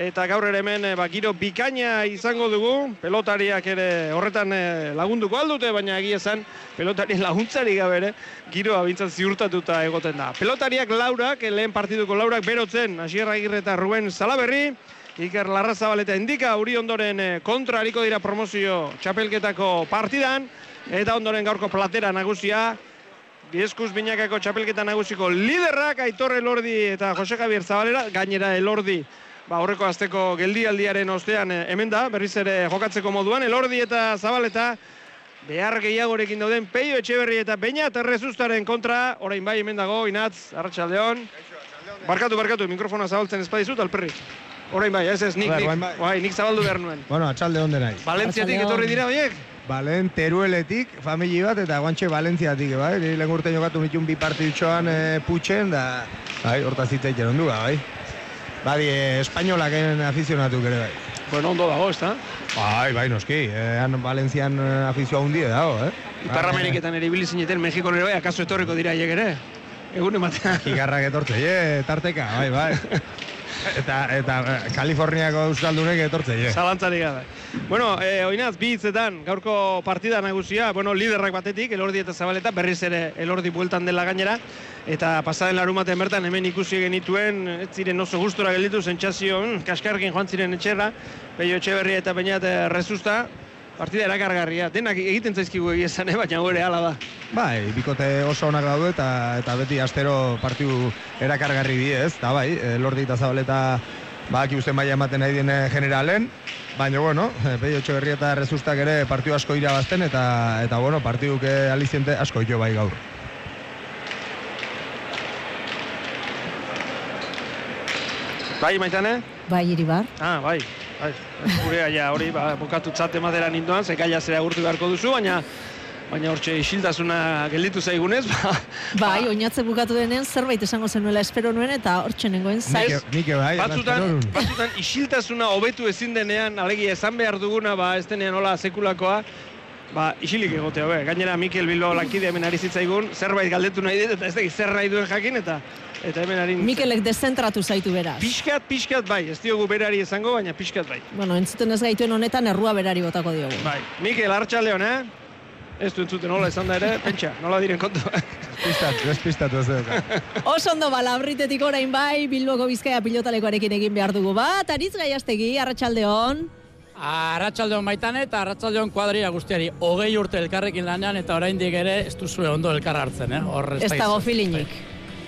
eta gaur ere hemen eh, ba, giro bikaina izango dugu, pelotariak ere horretan eh, lagunduko aldute, baina egia esan pelotarien laguntzari gabe ere, giroa bintzat ziurtatuta egoten da. Pelotariak laurak, eh, lehen partiduko laurak berotzen, Asierra Agirre eta Ruben Salaberri, Iker Larrazabaleta indika, uri ondoren kontra hariko dira promozio txapelketako partidan, eta ondoren gaurko platera nagusia, Bieskuz binakako txapelketa nagusiko liderrak, Aitor Elordi eta Jose Javier Zabalera, gainera Elordi ba, horreko azteko geldialdiaren ostean eh, hemen da, berriz ere jokatzeko moduan, Elordi eta Zabaleta, behar gehiagorekin dauden Peio Etxeberri eta Beña eta Rezustaren kontra, orain bai hemen dago, Inatz, Arratxaldeon. Barkatu, barkatu, mikrofona zabaltzen espadizut, alperri. Orain bai, ez ez, nik, nik, bai. bai, nik zabaldu behar nuen. Bueno, atxalde onde nahi. Valentziatik etorri dira, oiek? Balen Terueletik, famili bat, eta guantxe Valentziatik, bai? Ni lehen urte jokatu mitun bi partidutxoan e, putxen, da, bai, hortaz zitzaitzen ondua, bai? Badi, espainolaken afizionatuk ere, bai. Bueno, ondo dago, ez da? Bai, bai, noski, eh, han Valentzian eh, afizioa hundie dago, eh? Ipar Ameriketan ere ibili zineten, Mexiko nire bai, akaso etorriko dira hiek ere? Egun ematea. Kigarrak etortze, je, tarteka, bai, bai. eta, eta eh, Kaliforniako euskaldunek etortze, je. Zalantzari gabe. Bueno, eh, oinaz, bi hitzetan, gaurko partida nagusia, bueno, liderrak batetik, Elordi eta Zabaleta, berriz ere Elordi bueltan dela gainera, eta pasaden larumaten bertan hemen ikusi genituen, ez ziren oso gustora gelditu, sentsazio, mm, kaskarkin joan ziren etxerra, Peio Etxeberria eta Peñat eh, Rezusta, partida erakargarria, denak egiten zaizkigu egia esan, eh, baina gore hala da. Bai, bikote oso onak daude eta eta beti astero partidu erakargarri die, ez? Da bai, eh, Lordi eta Zabaleta baki uste maila ematen nahi dien eh, generalen, baina bueno, eh, Peio Etxeberria eta Rezustak ere partidu asko irabazten eta eta bueno, partiduk aliziente asko jo bai gaur. Bai, maitane? Bai, iribar. Ah, bai, bai. Gure ja hori, ba, bukatu txate madera ninduan, zekaila zera agurtu beharko duzu, baina baina hortxe isiltasuna gelditu zaigunez, ba, Bai, oinatze bukatu denean zerbait esango zenuela espero nuen eta hortxe nengoen zaiz. Nike bai, batzutan, batzutan isiltasuna hobetu ezin denean, alegia esan behar duguna, ba, ez denean hola sekulakoa, ba, isilik egotea, be. Gainera Mikel Bilbao lankide hemen ari zitzaigun, zerbait galdetu nahi dut, eta ez dakit zer nahi duen jakin, eta eta hemen ari... Mikelek dezentratu zaitu beraz. Pixkat, pixkat bai, ez diogu berari esango, baina pixkat bai. Bueno, entzuten ez gaituen honetan errua berari botako diogu. Bai, Mikel, hartxaldeon, eh? Ez du entzuten nola esan da ere, pentsa, nola diren kontu. Pistatu, ez pistatu ez dut. Oso ondo balabritetik orain bai, Bilboko Bizkaia pilotalekoarekin egin behar dugu bat, Aritz Gaiastegi, Arratsaldeon. Arratsaldeon baitane eta arratsaldeon kuadria guztiari. Hogei urte elkarrekin lanean eta oraindik ere ez duzue ondo elkar hartzen, eh? Hor Ez dago filinik.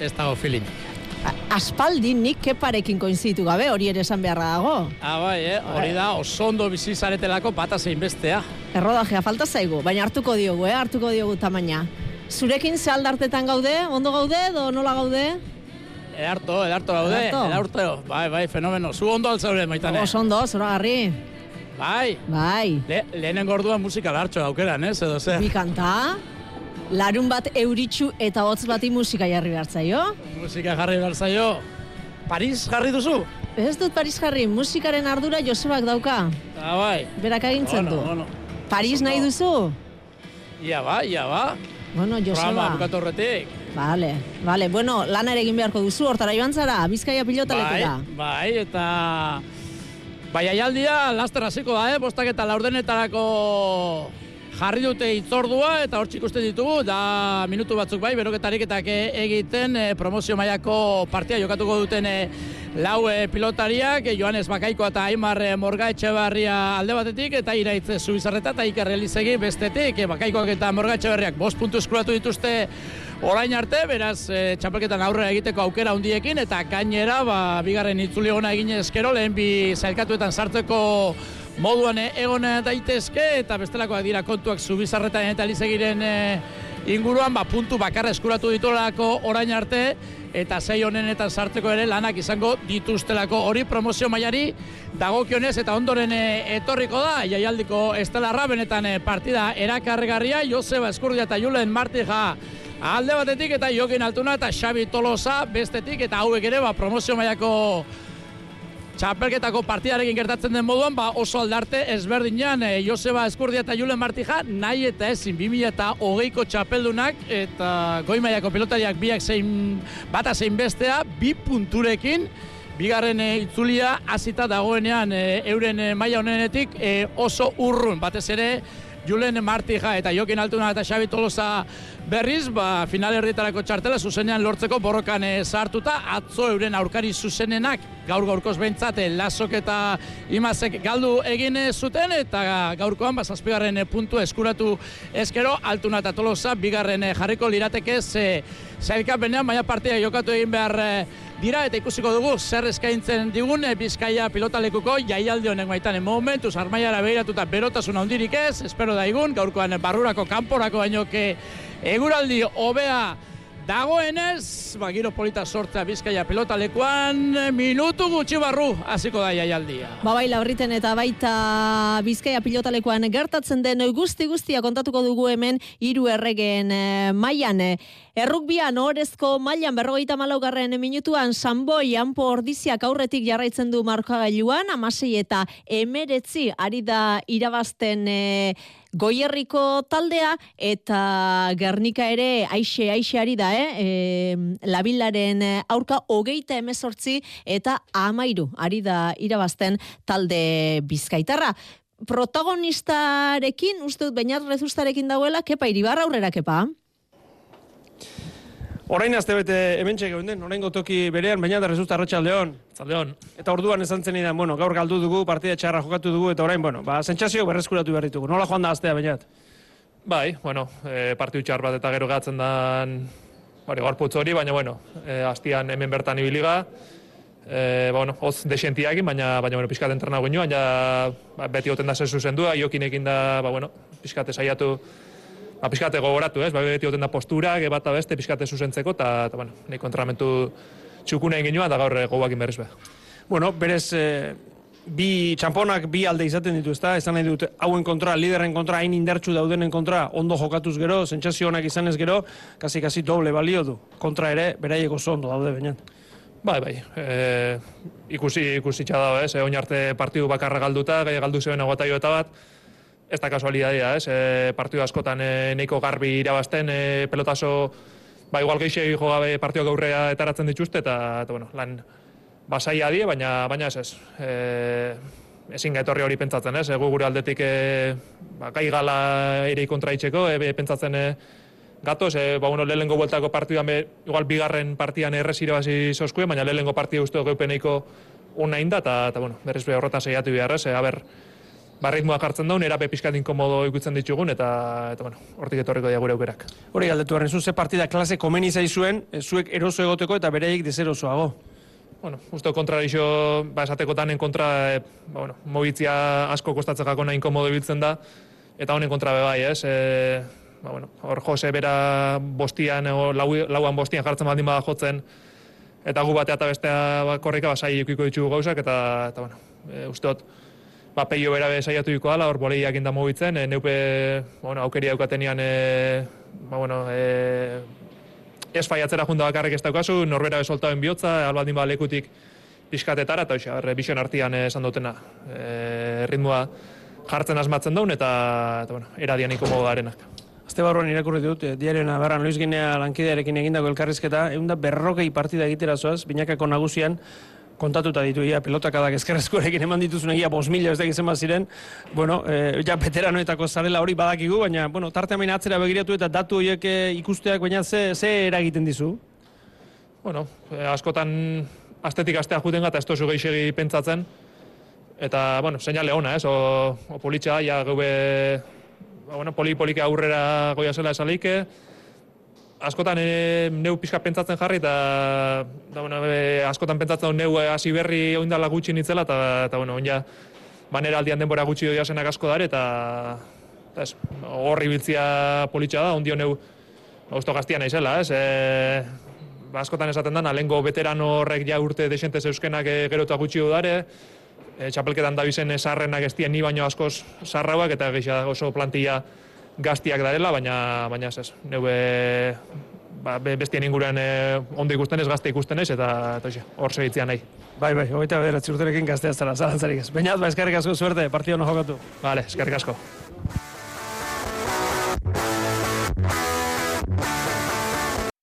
Ez dago filinik. Aspaldi nik keparekin koinzitu gabe, hori ere esan beharra dago. Ah, bai, eh? Hori da, oso ondo bizi zaretelako bata zein bestea. Errodajea falta zaigu, baina hartuko diogu, eh? hartuko diogu tamaina. Zurekin ze aldartetan gaude, ondo gaude, edo nola gaude? Edarto, edarto gaude, Edarto? Bai, bai, fenomeno. Zu ondo altzaude, maitane. Oso ondo, zoragarri. Bai. Bai. Le, lehenengo orduan musika lartxo aukeran, ez? Edo zer? Bi kanta, larun bat euritxu eta hotz bati musika jarri behar zaio. Musika jarri behar zaio. Paris jarri duzu? Ez dut Paris jarri, musikaren ardura Josebak dauka. Ah, bai. Berak agintzen Bueno, du. bueno. Paris nahi duzu? Ia ba, ia ba. Bueno, Programa Joseba. bukatu horretik. Vale, vale. Bueno, lana ere egin beharko duzu, hortara joan zara, Bizkaia pilotalekura. Bai, bai, eta... Bai, aialdia, laster hasiko da, eh? Bostak eta laurdenetarako jarri dute itzordua eta hor ikusten ditugu, da minutu batzuk bai, beroketarik eta egiten eh, promozio mailako partia jokatuko duten eh, lau eh, pilotariak, eh, Joanes Bakaiko eta Aimar Morga Etxebarria alde batetik, eta iraitz Zubizarreta eta Iker Elizegi bestetik, eh, Bakaikoak eta Morga Etxebarriak bost puntu eskuratu dituzte orain arte, beraz, e, txapelketan aurrera egiteko aukera handiekin, eta gainera, ba, bigarren itzuli ona egin ezkero, lehen bi zailkatuetan sartzeko moduan eh, egon daitezke, eta bestelakoak dira kontuak zubizarretan eta lizegiren e, inguruan, ba, puntu bakarra eskuratu ditolako orain arte, eta sei honenetan sartzeko ere lanak izango dituztelako. Hori promozio mailari dagokionez eta ondoren etorriko da jaialdiko estelarra benetan partida erakargarria. Joseba Eskurdia eta Julen Martija alde batetik eta Jokin Altuna eta Xabi Tolosa bestetik eta hauek ere ba, promozio mailako txapelketako partidarekin gertatzen den moduan, ba oso aldarte ezberdinan e, Joseba Eskurdia eta Julen Martija nahi eta ezin 2000 eta hogeiko txapeldunak eta goimaiako pilotariak biak zein bata zein bestea bi punturekin bigarren e, itzulia hasita dagoenean e, euren e, maila honenetik e, oso urrun. Batez ere Julen Martija eta Jokin Altuna eta Xabi Tolosa berriz, ba, final herrietarako txartela zuzenean lortzeko borrokan e, sartuta, atzo euren aurkari zuzenenak gaur gaurkoz behintzat eh, lasok eta imazek galdu egin zuten eta gaurkoan ba, zazpigarren eh, puntu eskuratu eskero, Altuna eta Tolosa bigarren jarriko lirateke ze zailkapenean, baina partia jokatu egin behar dira eta ikusiko dugu zer eskaintzen digun Bizkaia pilotalekuko jaialdi honek baitan momentuz armaiara behiratuta berotasun handirik ez, espero daigun, gaurkoan barrurako kanporako bainoke eguraldi hobea dagoenez, ba, giro polita sortzea bizkaia pelota lekuan, minutu gutxi barru, hasiko da jaialdia. Ba bai, labriten eta baita bizkaia pilotalekuan gertatzen den guzti guztia kontatuko dugu hemen hiru erregen eh, mailan. Errukbian orezko mailan berrogeita malaugarren minutuan Sanboi anpo ordiziak aurretik jarraitzen du markagailuan, amasei eta emeretzi ari da irabazten e, Goierriko taldea eta Gernika ere aixe aixeari da, eh? E, labilaren aurka hogeita emezortzi eta amairu ari da irabazten talde bizkaitarra. Protagonistarekin, uste dut, bainat rezustarekin dauela, kepa iribarra aurrera, kepa? Orain azte bete hemen txek den, orain gotoki berean, baina da resulta arratxaldeon. Zaldeon. Eta orduan esan zen idan, bueno, gaur galdu dugu, partida txarra jokatu dugu, eta orain, bueno, ba, sentsazio berreskuratu behar ditugu. Nola joan da aztea, bainat? Bai, bueno, e, partiu txar bat eta gero gatzen dan, bari, gorputz hori, baina, bueno, e, aztian hemen bertan ibiliga, e, ba, bueno, hoz desentiagin, baina, baina, bueno, pixkat entrena baina, ba, beti oten da zezu zendua, jokinekin da, ba, bueno, pixkate saiatu, ba, pixkate gogoratu, ez, bai beti da postura, bat beste pixkate zuzentzeko, eta, bueno, nahi kontramentu txukuna egin da gaur eh, gogoakin berriz behar. Bueno, berez, e, bi txamponak bi alde izaten ditu, ezta? Esan nahi dut, hauen kontra, liderren kontra, hain indertsu daudenen kontra, ondo jokatuz gero, sentsazio honak izanez gero, kasi-kasi doble balio du. Kontra ere, beraieko ondo daude, baina. Bai, bai, e, ikusi, ikusi txada, ez, e, oin arte partidu bakarra galduta, gai galdu zeuen agotaio eta bat, ez da kasualidadea, ez? E, partidu askotan e, neiko garbi irabazten, e, pelotaso, ba, igual geixe jo gabe partioak aurrea etaratzen dituzte, eta, eta bueno, lan basai adie, baina, baina ez ez. E, ezin etorri hori pentsatzen, ez? Egu gure aldetik e, ba, gai gala ere kontraitzeko, e, pentsatzen e, gatoz, e, ba, bueno, lehenengo bueltako partiduan, be, igual bigarren partian errez irabazi zoskue, baina lehenengo partidu uste geupeneiko unain da, eta, bueno, berriz be horretan saiatu biharrez, e, aber, ba, ritmoa jartzen daun, erape pixkat inkomodo ikutzen ditugun, eta, eta bueno, hortik etorriko dira gure aukerak. Hori galdetu horren, ze partida klase komeni zaizuen, zuek eroso egoteko eta bereik dezerosoago. Bueno, uste kontrarizio, ba, esateko tanen kontra, e, ba, bueno, mobitzia asko kostatzen jako nahi inkomodo ibiltzen da, eta honen kontra bebai, ez? E, ba, bueno, hor Jose bera bostian, o, lau, lauan bostian jartzen baldin bada jotzen, eta gu batea eta bestea ba, korrika, ba, sai ikiko ditugu gauzak, eta, eta bueno, e, usteot, ba, peio bera saiatu duko ala, hor boleiak inda mugitzen, e, neupe, bueno, aukeri daukatenian, e, ba, bueno, e, ez faiatzera junda bakarrik ez daukazu, norbera besoltauen bihotza, albaldin ba lekutik pixkatetara, eta hoxe, bision artian esan dutena, e, ritmoa jartzen asmatzen daun, eta, eta bueno, eradian ikomo garenak. Azte barruan irakurri dut, eh, diaren abarran Luis Ginea lankidearekin egindako elkarrizketa, egun da berrokei partida egitera zoaz, binakako nagusian, kontatuta ditu ia pelotakadak eskerrezkorekin eman dituzun egia bos mila ez da gizema ziren, bueno, e, ja veteranoetako zarela hori badakigu, baina, bueno, tarte amain atzera begiratu eta datu horiek eh, ikusteak, baina ze, ze eragiten dizu? Bueno, e, askotan astetik astea juten gata ez tozu geixegi pentsatzen, eta, bueno, seinale ona, ez, o, o politxa, ja, gaube, ba, bueno, poli-polike aurrera goia zela esaleike, askotan e, neu pixka pentsatzen jarri eta da, bueno, e, askotan pentsatzen neu hasi berri oindala gutxi nitzela eta, eta bueno, onja banera aldian denbora gutxi doia zenak asko dara eta ez, horri biltzia politxa da, ondio neu guztu gaztia naizela, ez? E, ba, askotan esaten dana, lehenko veteran horrek ja urte desente zeuskenak e, gero eta gutxi dare, e, txapelketan da bizen sarrenak ez ni baino askoz sarrauak eta gehiago oso plantilla gaztiak darela, baina, baina ez, neue ba, bestien inguruan e, ondo ikusten ez, gazte ikusten ez, eta, eta hor segitzea nahi. Bai, bai, hogeita bederatzi urterekin gaztea zara, zalantzarik ez. Baina, ba, eskarrik asko zuerte, partio no jokatu. Bale, eskarrik asko.